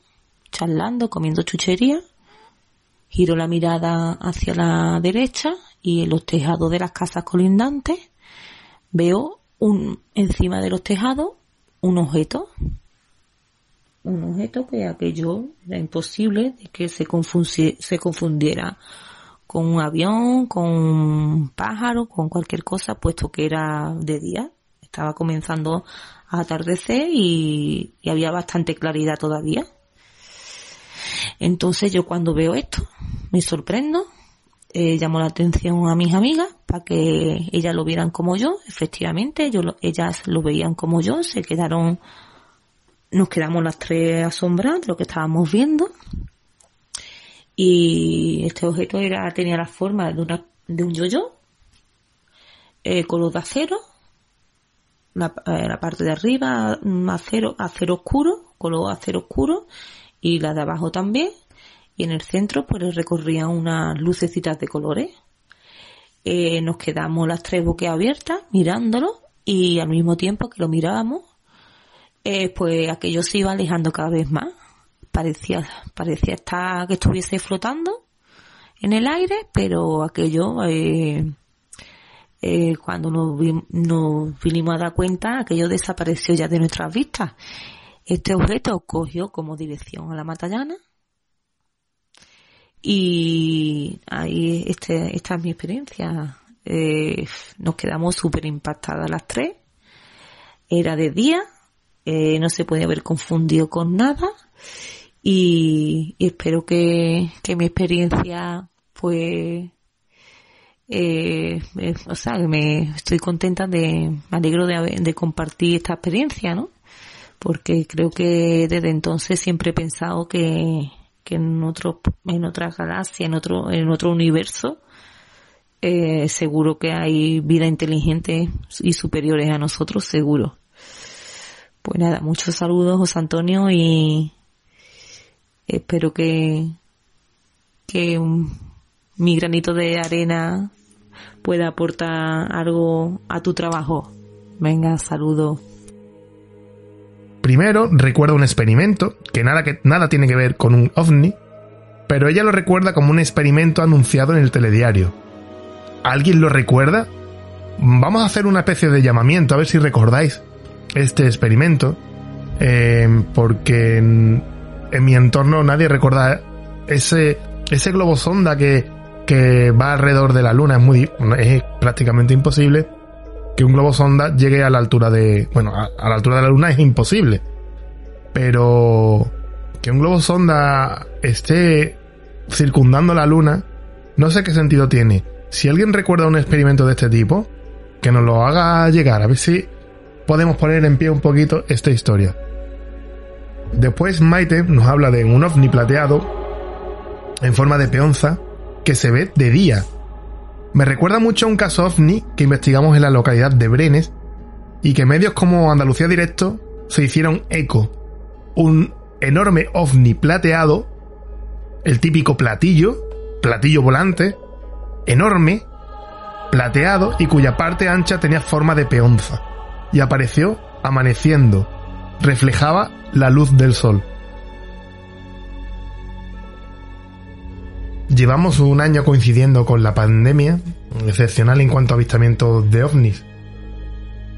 charlando, comiendo chuchería, giro la mirada hacia la derecha y en los tejados de las casas colindantes veo un, encima de los tejados un objeto. Un objeto que aquello era imposible de que se, se confundiera con un avión, con un pájaro, con cualquier cosa, puesto que era de día. Estaba comenzando a atardecer y, había bastante claridad todavía. Entonces yo cuando veo esto me sorprendo, eh, llamo la atención a mis amigas para que ellas lo vieran como yo. Efectivamente, yo ellas lo veían como yo, se quedaron, nos quedamos las tres asombradas de lo que estábamos viendo. Y este objeto era, tenía la forma de, una, de un yoyo, eh, color de acero, eh, la, parte de arriba acero, acero oscuro, color acero oscuro, y la de abajo también. Y en el centro pues recorrían unas lucecitas de colores. Eh, nos quedamos las tres abiertas mirándolo y al mismo tiempo que lo mirábamos, eh, pues aquello se iba alejando cada vez más. Parecía, parecía estar que estuviese flotando en el aire, pero aquello eh, cuando nos, nos vinimos a dar cuenta, aquello desapareció ya de nuestras vistas. Este objeto cogió como dirección a la Matallana y ahí este, esta es mi experiencia. Eh, nos quedamos súper impactadas las tres. Era de día, eh, no se puede haber confundido con nada y, y espero que, que mi experiencia pues eh, eh, o sea, me estoy contenta de, me alegro de, de compartir esta experiencia, ¿no? Porque creo que desde entonces siempre he pensado que, que en otro, en otra galaxia, en otro, en otro universo, eh, seguro que hay vida inteligente y superiores a nosotros, seguro. Pues nada, muchos saludos, José Antonio, y espero que, que mi granito de arena pueda aportar algo a tu trabajo. Venga, saludo. Primero recuerda un experimento que nada, que nada tiene que ver con un ovni, pero ella lo recuerda como un experimento anunciado en el telediario. ¿Alguien lo recuerda? Vamos a hacer una especie de llamamiento a ver si recordáis este experimento, eh, porque en, en, mi entorno nadie recuerda ese, ese globo sonda que, que va alrededor de la Luna es muy es prácticamente imposible que un globo sonda llegue a la altura de... Bueno, a, a la altura de la Luna es imposible. Pero que un globo sonda esté circundando la Luna, no sé qué sentido tiene. Si alguien recuerda un experimento de este tipo, que nos lo haga llegar, a ver si podemos poner en pie un poquito esta historia. Después Maite nos habla de un ovni plateado en forma de peonza que se ve de día. Me recuerda mucho a un caso ovni que investigamos en la localidad de Brenes y que medios como Andalucía Directo se hicieron eco. Un enorme ovni plateado, el típico platillo, platillo volante, enorme, plateado y cuya parte ancha tenía forma de peonza, y apareció amaneciendo, reflejaba la luz del sol. Llevamos un año coincidiendo con la pandemia, excepcional en cuanto a avistamientos de ovnis.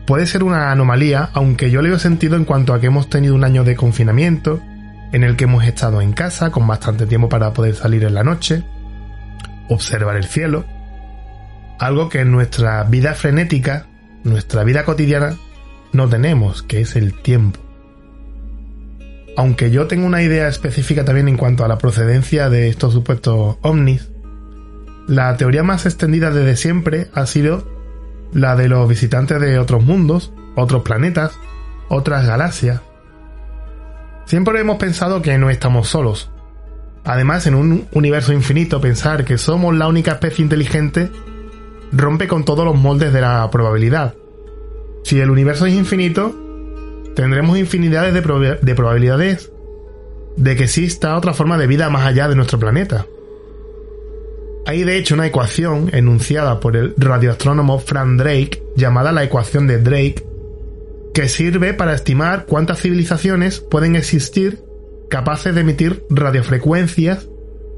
Puede ser una anomalía, aunque yo le he sentido en cuanto a que hemos tenido un año de confinamiento, en el que hemos estado en casa con bastante tiempo para poder salir en la noche, observar el cielo, algo que en nuestra vida frenética, nuestra vida cotidiana, no tenemos, que es el tiempo. Aunque yo tengo una idea específica también en cuanto a la procedencia de estos supuestos ovnis, la teoría más extendida desde siempre ha sido la de los visitantes de otros mundos, otros planetas, otras galaxias. Siempre hemos pensado que no estamos solos. Además, en un universo infinito, pensar que somos la única especie inteligente rompe con todos los moldes de la probabilidad. Si el universo es infinito, tendremos infinidades de, de, probabilidades de que exista otra forma de vida más allá de nuestro planeta. Hay de hecho una ecuación enunciada por el radioastrónomo Frank Drake llamada la ecuación de Drake que sirve para estimar cuántas civilizaciones pueden existir capaces de emitir radiofrecuencias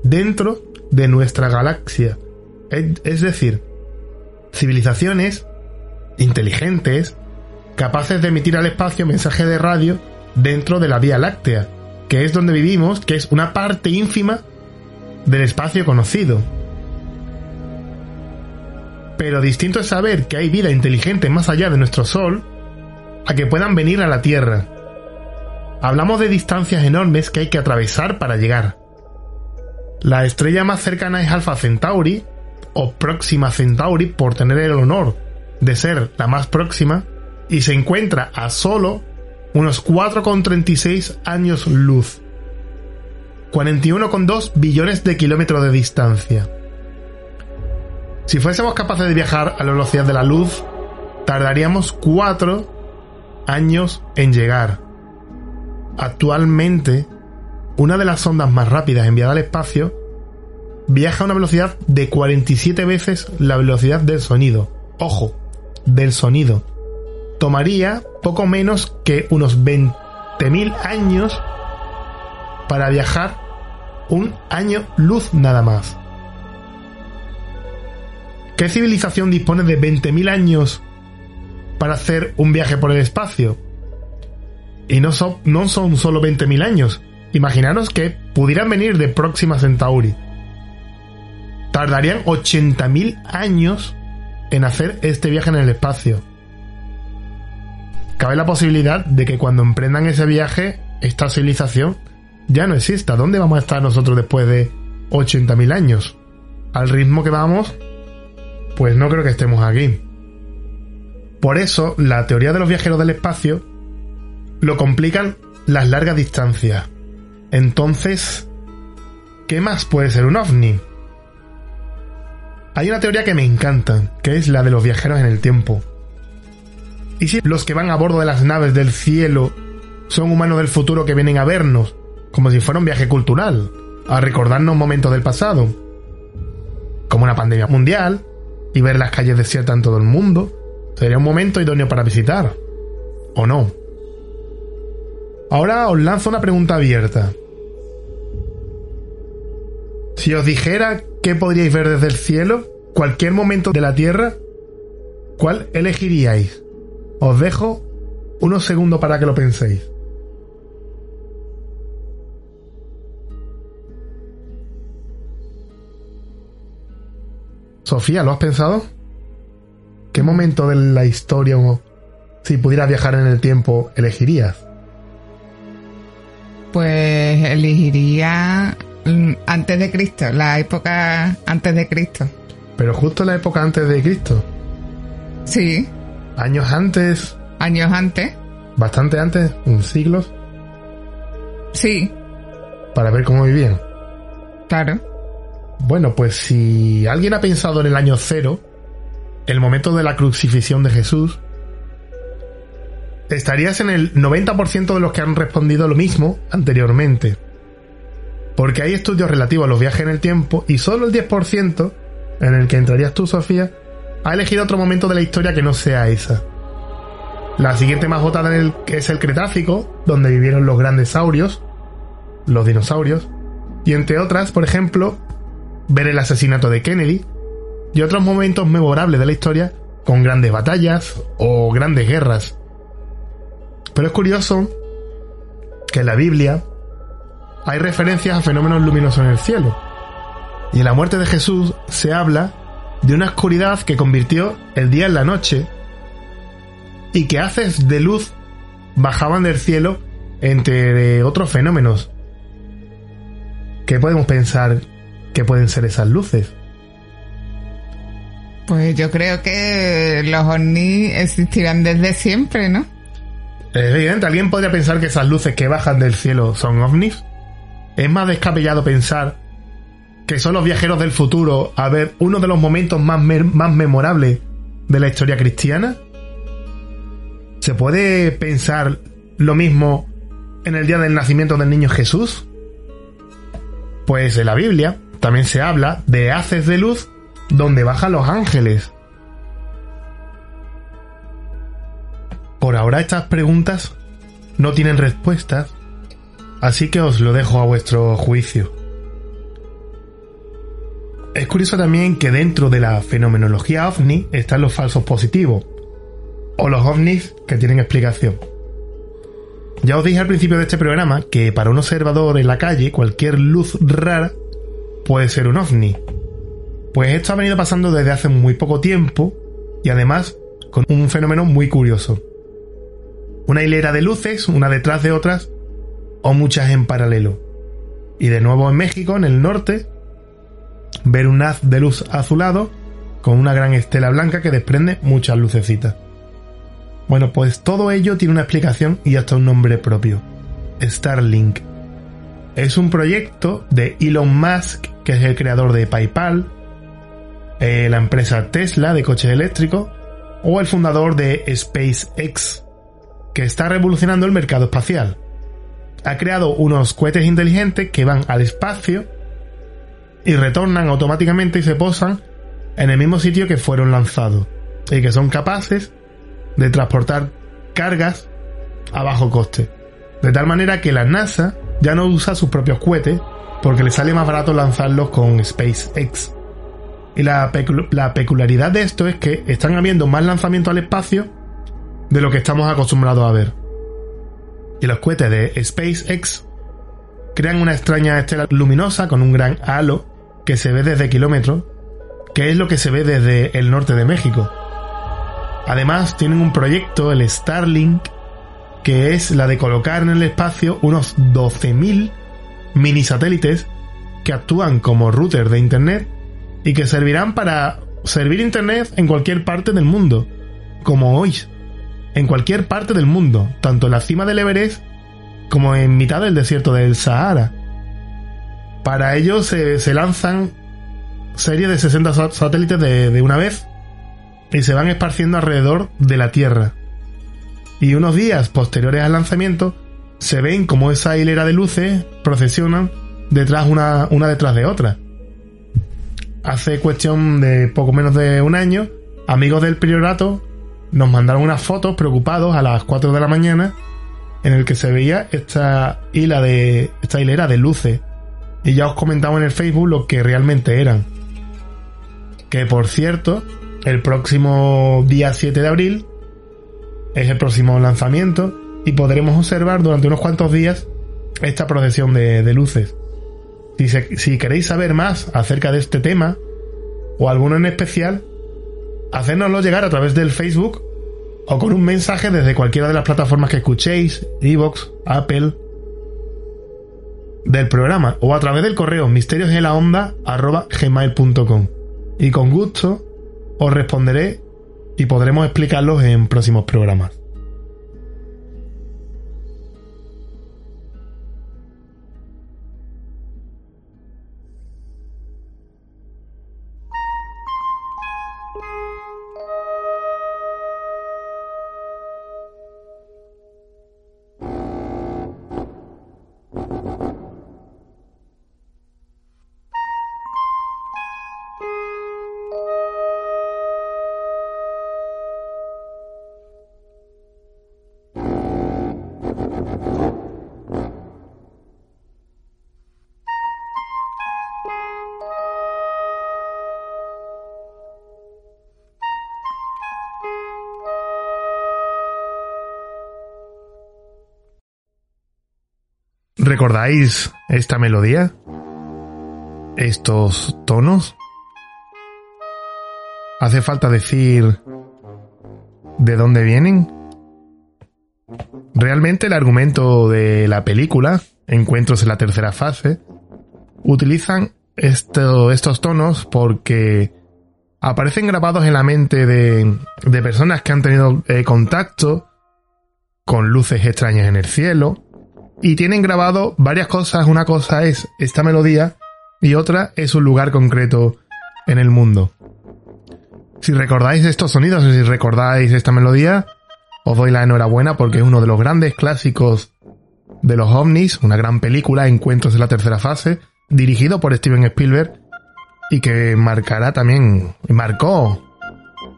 dentro de nuestra galaxia. Es decir, civilizaciones inteligentes capaces de emitir al espacio mensaje de radio dentro de la Vía Láctea, que es donde vivimos, que es una parte ínfima del espacio conocido. Pero distinto es saber que hay vida inteligente más allá de nuestro Sol a que puedan venir a la Tierra. Hablamos de distancias enormes que hay que atravesar para llegar. La estrella más cercana es Alpha Centauri, o Próxima Centauri por tener el honor de ser la más próxima, y se encuentra a solo unos 4,36 años luz. 41,2 billones de kilómetros de distancia. Si fuésemos capaces de viajar a la velocidad de la luz, tardaríamos 4 años en llegar. Actualmente, una de las sondas más rápidas enviadas al espacio viaja a una velocidad de 47 veces la velocidad del sonido. Ojo, del sonido tomaría poco menos que unos 20.000 años para viajar un año luz nada más. ¿Qué civilización dispone de 20.000 años para hacer un viaje por el espacio? Y no son, no son solo 20.000 años. Imaginaros que pudieran venir de Próxima Centauri. Tardarían 80.000 años en hacer este viaje en el espacio cabe la posibilidad de que cuando emprendan ese viaje, esta civilización ya no exista. ¿Dónde vamos a estar nosotros después de 80.000 años? Al ritmo que vamos, pues no creo que estemos aquí. Por eso, la teoría de los viajeros del espacio lo complican las largas distancias. Entonces, ¿qué más puede ser un ovni? Hay una teoría que me encanta, que es la de los viajeros en el tiempo. ¿Y si los que van a bordo de las naves del cielo son humanos del futuro que vienen a vernos, como si fuera un viaje cultural, a recordarnos momentos del pasado? Como una pandemia mundial, y ver las calles desiertas en todo el mundo, sería un momento idóneo para visitar. ¿O no? Ahora os lanzo una pregunta abierta. Si os dijera qué podríais ver desde el cielo, cualquier momento de la Tierra, ¿cuál elegiríais? Os dejo unos segundos para que lo penséis. Sofía, ¿lo has pensado? ¿qué momento de la historia o si pudieras viajar en el tiempo elegirías? Pues elegiría mm, antes de Cristo, la época antes de Cristo. Pero justo la época antes de Cristo. Sí. Años antes. Años antes. Bastante antes, un siglos. Sí. Para ver cómo vivían. Claro. Bueno, pues si alguien ha pensado en el año cero, el momento de la crucifixión de Jesús, estarías en el 90% de los que han respondido lo mismo anteriormente. Porque hay estudios relativos a los viajes en el tiempo y solo el 10%, en el que entrarías tú, Sofía, ha elegido otro momento de la historia que no sea esa. La siguiente más votada en el, es el Cretácico, donde vivieron los grandes saurios, los dinosaurios, y entre otras, por ejemplo, ver el asesinato de Kennedy y otros momentos memorables de la historia con grandes batallas o grandes guerras. Pero es curioso que en la Biblia hay referencias a fenómenos luminosos en el cielo. Y en la muerte de Jesús se habla de una oscuridad que convirtió el día en la noche y que haces de luz bajaban del cielo entre otros fenómenos. ¿Qué podemos pensar que pueden ser esas luces? Pues yo creo que los ovnis existirán desde siempre, ¿no? Es evidente, alguien podría pensar que esas luces que bajan del cielo son ovnis. Es más descabellado pensar que son los viajeros del futuro a ver uno de los momentos más, más memorables de la historia cristiana. ¿Se puede pensar lo mismo en el día del nacimiento del niño Jesús? Pues en la Biblia también se habla de haces de luz donde bajan los ángeles. Por ahora estas preguntas no tienen respuestas, así que os lo dejo a vuestro juicio. Es curioso también que dentro de la fenomenología ovni están los falsos positivos, o los ovnis que tienen explicación. Ya os dije al principio de este programa que para un observador en la calle cualquier luz rara puede ser un ovni. Pues esto ha venido pasando desde hace muy poco tiempo y además con un fenómeno muy curioso. Una hilera de luces, una detrás de otras, o muchas en paralelo. Y de nuevo en México, en el norte, ver un haz de luz azulado con una gran estela blanca que desprende muchas lucecitas. Bueno, pues todo ello tiene una explicación y hasta un nombre propio. Starlink. Es un proyecto de Elon Musk, que es el creador de PayPal, eh, la empresa Tesla de coches eléctricos, o el fundador de SpaceX, que está revolucionando el mercado espacial. Ha creado unos cohetes inteligentes que van al espacio y retornan automáticamente y se posan en el mismo sitio que fueron lanzados y que son capaces de transportar cargas a bajo coste. De tal manera que la NASA ya no usa sus propios cohetes porque le sale más barato lanzarlos con SpaceX. Y la, la peculiaridad de esto es que están habiendo más lanzamientos al espacio de lo que estamos acostumbrados a ver. Y los cohetes de SpaceX crean una extraña estela luminosa con un gran halo que se ve desde kilómetros, que es lo que se ve desde el norte de México. Además, tienen un proyecto, el Starlink, que es la de colocar en el espacio unos 12.000 mini satélites que actúan como router de Internet y que servirán para servir Internet en cualquier parte del mundo, como hoy, en cualquier parte del mundo, tanto en la cima del Everest como en mitad del desierto del Sahara. Para ello se, lanzan series de 60 satélites de una vez y se van esparciendo alrededor de la Tierra. Y unos días posteriores al lanzamiento se ven como esa hilera de luces procesionan detrás una, una detrás de otra. Hace cuestión de poco menos de un año, amigos del priorato nos mandaron unas fotos preocupados a las 4 de la mañana en el que se veía esta hila de esta hilera de luces y ya os comentaba en el Facebook lo que realmente eran. Que por cierto, el próximo día 7 de abril es el próximo lanzamiento y podremos observar durante unos cuantos días esta procesión de, luces. Si, queréis saber más acerca de este tema o alguno en especial, hacérnoslo llegar a través del Facebook o con un mensaje desde cualquiera de las plataformas que escuchéis, Evox, Apple, del programa o a través del correo misterioselaonda.gmail.com y con gusto os responderé y podremos explicarlos en próximos programas. ¿Recordáis esta melodía? ¿Estos tonos? ¿Hace falta decir de dónde vienen? Realmente el argumento de la película, Encuentros en la tercera fase, utilizan estos tonos porque aparecen grabados en la mente de, personas que han tenido eh, contacto con luces extrañas en el cielo, y tienen grabado varias cosas. Una cosa es esta melodía y otra es un lugar concreto en el mundo. Si recordáis estos sonidos o si recordáis esta melodía, os doy la enhorabuena porque es uno de los grandes clásicos de los ovnis, una gran película, Encuentros en la tercera fase, dirigido por Steven Spielberg y que marcará también, marcó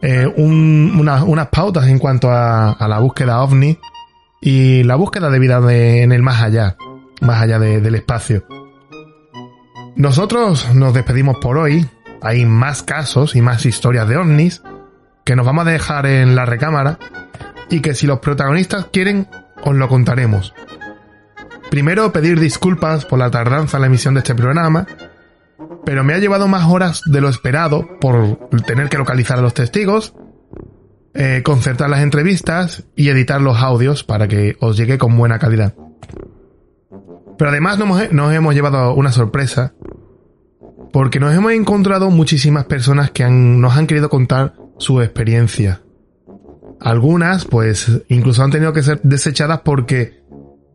eh, unas pautas en cuanto a, a la búsqueda ovni y la búsqueda de vida en el más allá, más allá del espacio. Nosotros nos despedimos por hoy. Hay más casos y más historias de ovnis que nos vamos a dejar en la recámara y que si los protagonistas quieren os lo contaremos. Primero pedir disculpas por la tardanza en la emisión de este programa, pero me ha llevado más horas de lo esperado por tener que localizar a los testigos eh, concertar las entrevistas y editar los audios para que os llegue con buena calidad. Pero además nos, hemos llevado una sorpresa porque nos hemos encontrado muchísimas personas que nos han querido contar su experiencia. Algunas, pues, incluso han tenido que ser desechadas porque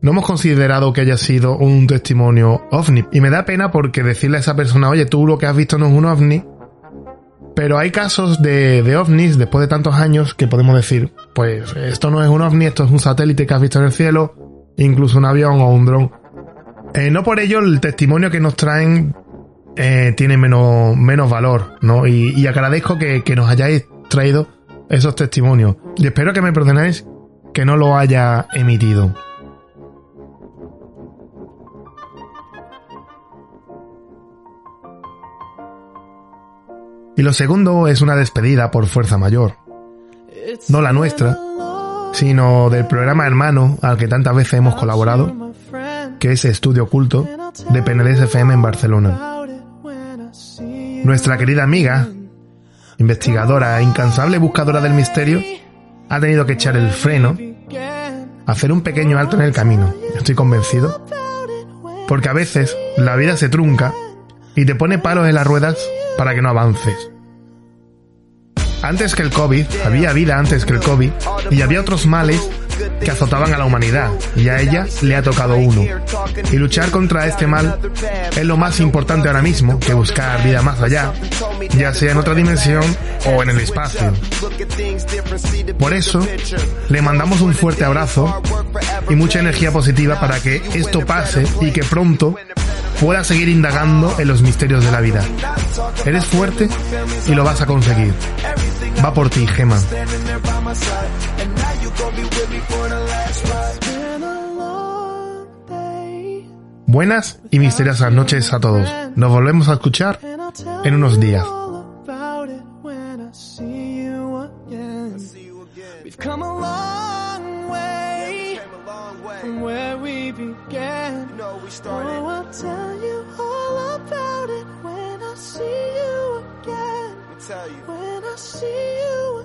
no hemos considerado que haya sido un testimonio ovni. Y me da pena porque decirle a esa persona, oye, tú lo que has visto no es un ovni, pero hay casos de, ovnis después de tantos años que podemos decir, pues esto no es un ovni, esto es un satélite que has visto en el cielo, incluso un avión o un dron. Eh, no por ello el testimonio que nos traen eh, tiene menos, menos valor, ¿no? Y, agradezco que, que, nos hayáis traído esos testimonios. Y espero que me perdonéis que no lo haya emitido. Y lo segundo es una despedida por fuerza mayor. No la nuestra, sino del programa hermano al que tantas veces hemos colaborado, que es Estudio Oculto de PNDS FM en Barcelona. Nuestra querida amiga, investigadora e incansable buscadora del misterio, ha tenido que echar el freno, hacer un pequeño alto en el camino, estoy convencido, porque a veces la vida se trunca y te pone palos en las ruedas para que no avances. Antes que el COVID, había vida antes que el COVID, y había otros males que azotaban a la humanidad, y a ella le ha tocado uno. Y luchar contra este mal es lo más importante ahora mismo que buscar vida más allá, ya sea en otra dimensión o en el espacio. Por eso, le mandamos un fuerte abrazo y mucha energía positiva para que esto pase y que pronto pueda seguir indagando en los misterios de la vida. Eres fuerte y lo vas a conseguir. Va por ti, Gema. Buenas y misteriosas noches a todos. Nos volvemos a escuchar en unos días. tell you all about it when I see you again. When I see you